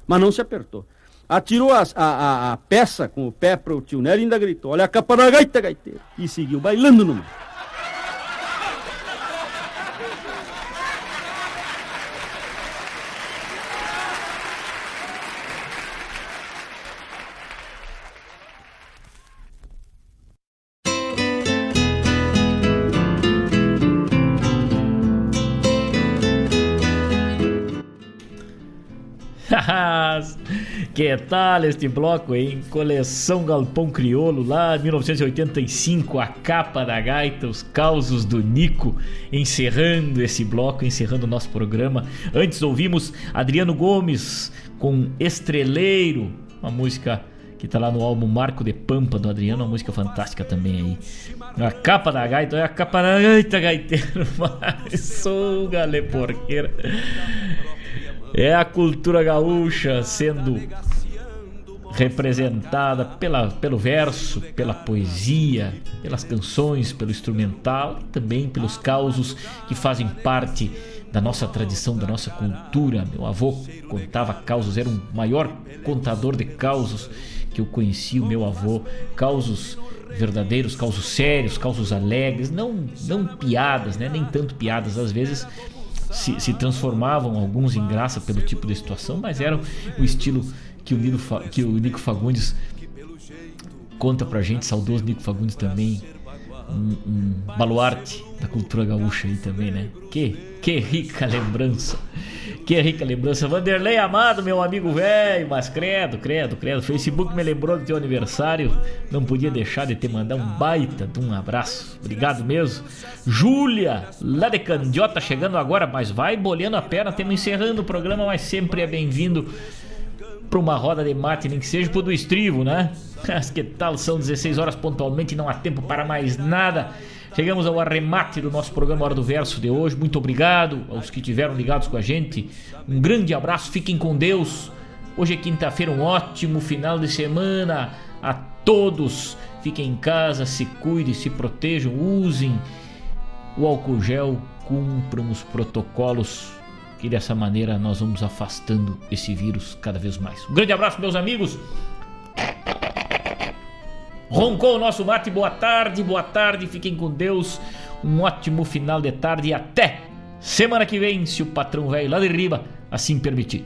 Mas não se apertou. Atirou a, a, a peça com o pé para o tio Nero e ainda gritou: Olha a capa da gaita, gaiteiro! E seguiu bailando no meio. Que tal este bloco, hein? Coleção Galpão Criolo, lá 1985, a capa da gaita, os causos do Nico, encerrando esse bloco, encerrando o nosso programa. Antes ouvimos Adriano Gomes com Estreleiro, uma música que tá lá no álbum Marco de Pampa do Adriano, uma música fantástica também aí. A capa da gaita, é a capa da gaita, gaiteiro, mas sou gale porqueira. É a cultura gaúcha sendo representada pela, pelo verso, pela poesia, pelas canções, pelo instrumental e também pelos causos que fazem parte da nossa tradição, da nossa cultura. Meu avô contava causos, era um maior contador de causos que eu conheci o meu avô, causos verdadeiros, causos sérios, causos alegres, não, não piadas, né? nem tanto piadas, às vezes se, se transformavam alguns em graça pelo tipo de situação, mas eram o estilo que o, Nico, que o Nico Fagundes conta pra gente, saudoso Nico Fagundes também, um, um, baluarte da cultura gaúcha aí também, né? Que, que rica lembrança. Que rica lembrança. Vanderlei Amado, meu amigo velho, mas credo, credo, credo. Facebook me lembrou do teu aniversário. Não podia deixar de te mandar um baita de um abraço. Obrigado mesmo. Júlia, lá de Candiota, chegando agora, mas vai bolhando a perna. Temos encerrando o programa, mas sempre é bem-vindo para uma roda de mate, nem que seja pro do estribo, né? Mas que tal? São 16 horas pontualmente, não há tempo para mais nada. Chegamos ao arremate do nosso programa Hora do Verso de hoje. Muito obrigado aos que tiveram ligados com a gente. Um grande abraço, fiquem com Deus. Hoje é quinta-feira, um ótimo final de semana a todos. Fiquem em casa, se cuidem, se protejam, usem o álcool gel, cumpram os protocolos que dessa maneira nós vamos afastando esse vírus cada vez mais. Um grande abraço, meus amigos. Roncou o nosso mate, boa tarde, boa tarde, fiquem com Deus. Um ótimo final de tarde e até semana que vem, se o patrão velho lá de riba assim permitir.